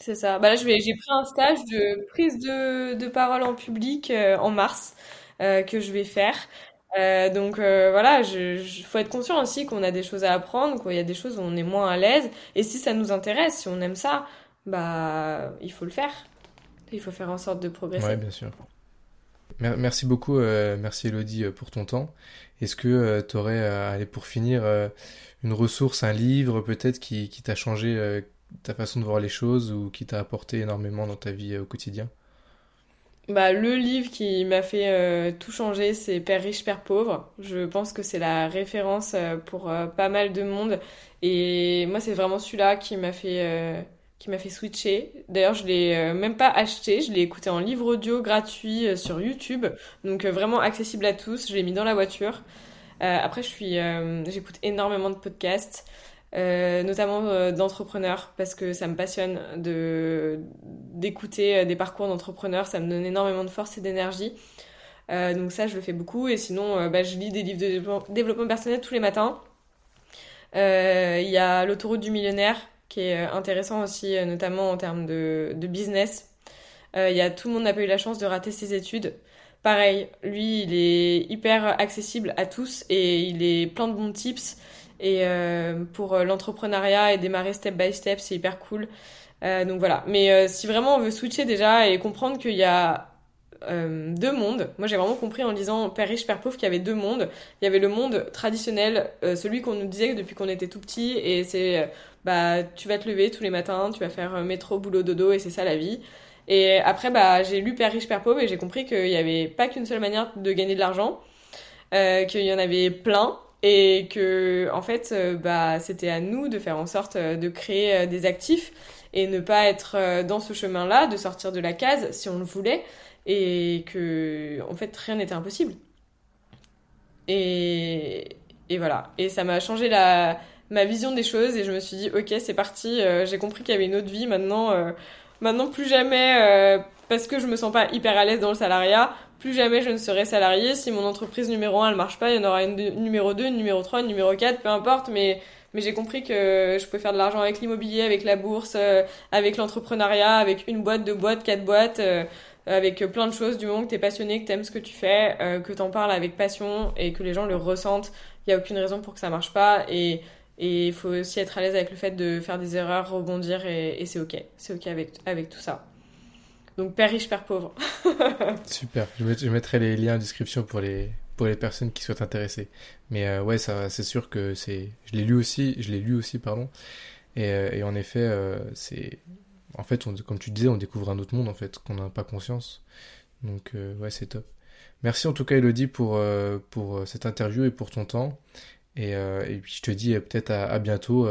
C'est ça. Bah là, j'ai pris un stage de prise de, de parole en public euh, en mars euh, que je vais faire. Euh, donc euh, voilà, je, faut être conscient aussi qu'on a des choses à apprendre, qu'il y a des choses où on est moins à l'aise. Et si ça nous intéresse, si on aime ça, bah il faut le faire. Il faut faire en sorte de progresser. Ouais, bien sûr. Merci beaucoup, merci Elodie pour ton temps. Est-ce que tu aurais, allez, pour finir, une ressource, un livre peut-être qui, qui t'a changé ta façon de voir les choses ou qui t'a apporté énormément dans ta vie euh, au quotidien? Bah, le livre qui m'a fait euh, tout changer, c'est Père riche, Père pauvre. Je pense que c'est la référence euh, pour pas mal de monde. Et moi, c'est vraiment celui-là qui m'a fait, qui m'a fait switcher. D'ailleurs, je l'ai même pas acheté, je l'ai écouté en livre audio gratuit sur YouTube. Donc vraiment accessible à tous. Je l'ai mis dans la voiture. après, je suis, j'écoute énormément de podcasts. Euh, notamment euh, d'entrepreneurs parce que ça me passionne de d'écouter euh, des parcours d'entrepreneurs, ça me donne énormément de force et d'énergie. donc ça, je le fais beaucoup et sinon, bah, je lis des livres de développement personnel tous les matins. Il y a l'autoroute du millionnaire qui est intéressant aussi, notamment en termes de, business. Il y a tout le monde n'a pas eu la chance de rater ses études. Pareil, lui, il est hyper accessible à tous et il est plein de bons tips. Et euh, pour euh, l'entrepreneuriat et démarrer step by step, c'est hyper cool. Euh, donc voilà. Mais si vraiment on veut switcher déjà et comprendre qu'il y a euh, deux mondes. Moi, j'ai vraiment compris en lisant Père riche, Père pauvre qu'il y avait deux mondes. Il y avait le monde traditionnel, euh, celui qu'on nous disait depuis qu'on était tout petit, et c'est euh, bah tu vas te lever tous les matins, tu vas faire métro, boulot, dodo, et c'est ça la vie. Et après, bah j'ai lu Père riche, Père pauvre, et j'ai compris qu'il n'y avait pas qu'une seule manière de gagner de l'argent, qu'il y en avait plein, et que en fait bah c'était à nous de faire en sorte de créer des actifs et ne pas être dans ce chemin-là, de sortir de la case si on le voulait et que en fait rien n'était impossible. Et, voilà, et ça m'a changé la ma vision des choses et je me suis dit OK, c'est parti, j'ai compris qu'il y avait une autre vie maintenant maintenant plus jamais parce que je me sens pas hyper à l'aise dans le salariat, plus jamais je ne serai salarié. Si mon entreprise numéro 1 elle marche pas, il y en aura une numéro 2, une numéro 3, une numéro 4, peu importe, mais j'ai compris que je pouvais faire de l'argent avec l'immobilier, avec la bourse, euh, avec l'entrepreneuriat, avec une boîte, deux boîtes, quatre boîtes, euh, avec plein de choses. Du moment que tu es passionné, que tu aimes ce que tu fais, euh, que tu en parles avec passion et que les gens le ressentent, il y a aucune raison pour que ça marche pas. Et il faut aussi être à l'aise avec le fait de faire des erreurs, rebondir et, c'est ok. C'est ok avec, avec tout ça. Donc père riche, père pauvre. Super. Je mettrai les liens en description pour les pour les personnes qui soient intéressées. Mais euh, ouais, c'est sûr que c'est. Je l'ai lu aussi. Je l'ai lu aussi, pardon. Et, euh, en effet, c'est. En fait, comme tu disais, on découvre un autre monde en fait qu'on n'a pas conscience. Donc ouais, c'est top. Merci en tout cas Elodie pour, pour cette interview et pour ton temps. Et, puis je te dis peut-être à, bientôt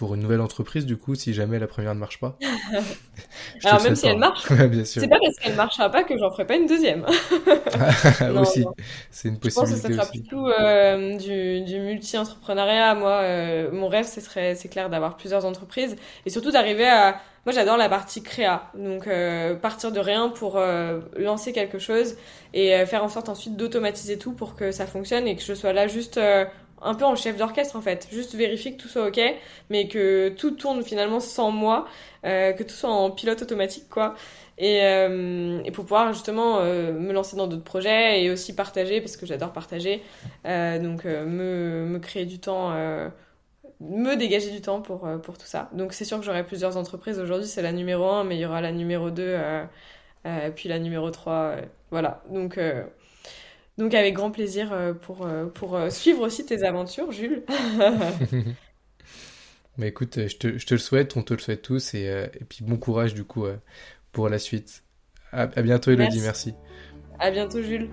pour une nouvelle entreprise, du coup, si jamais la première ne marche pas Alors, même si elle marche, c'est pas parce qu'elle ne marchera pas que j'en ferai pas une deuxième. aussi, c'est une possibilité. Je pense que ça sera plutôt euh, du, du multi-entrepreneuriat. Moi, euh, mon rêve, ce serait, c'est clair, d'avoir plusieurs entreprises et surtout d'arriver à. Moi, j'adore la partie créa. Donc, euh, partir de rien pour lancer quelque chose et faire en sorte ensuite d'automatiser tout pour que ça fonctionne et que je sois là juste un peu en chef d'orchestre en fait, juste vérifier que tout soit ok, mais que tout tourne finalement sans moi, euh, que tout soit en pilote automatique quoi. Et, euh, pour pouvoir justement euh, me lancer dans d'autres projets et aussi partager, parce que j'adore partager, donc me, me, créer du temps, me dégager du temps pour, pour tout ça. Donc c'est sûr que j'aurai plusieurs entreprises, aujourd'hui c'est la numéro 1, mais il y aura la numéro 2, puis la numéro 3, voilà. Donc donc avec grand plaisir euh, pour, euh, pour euh, suivre aussi tes aventures, Jules. Mais écoute, je te, je te, le souhaite, on te le souhaite tous, et, et puis bon courage du coup pour la suite. À, à bientôt Elodie, merci. À bientôt Jules.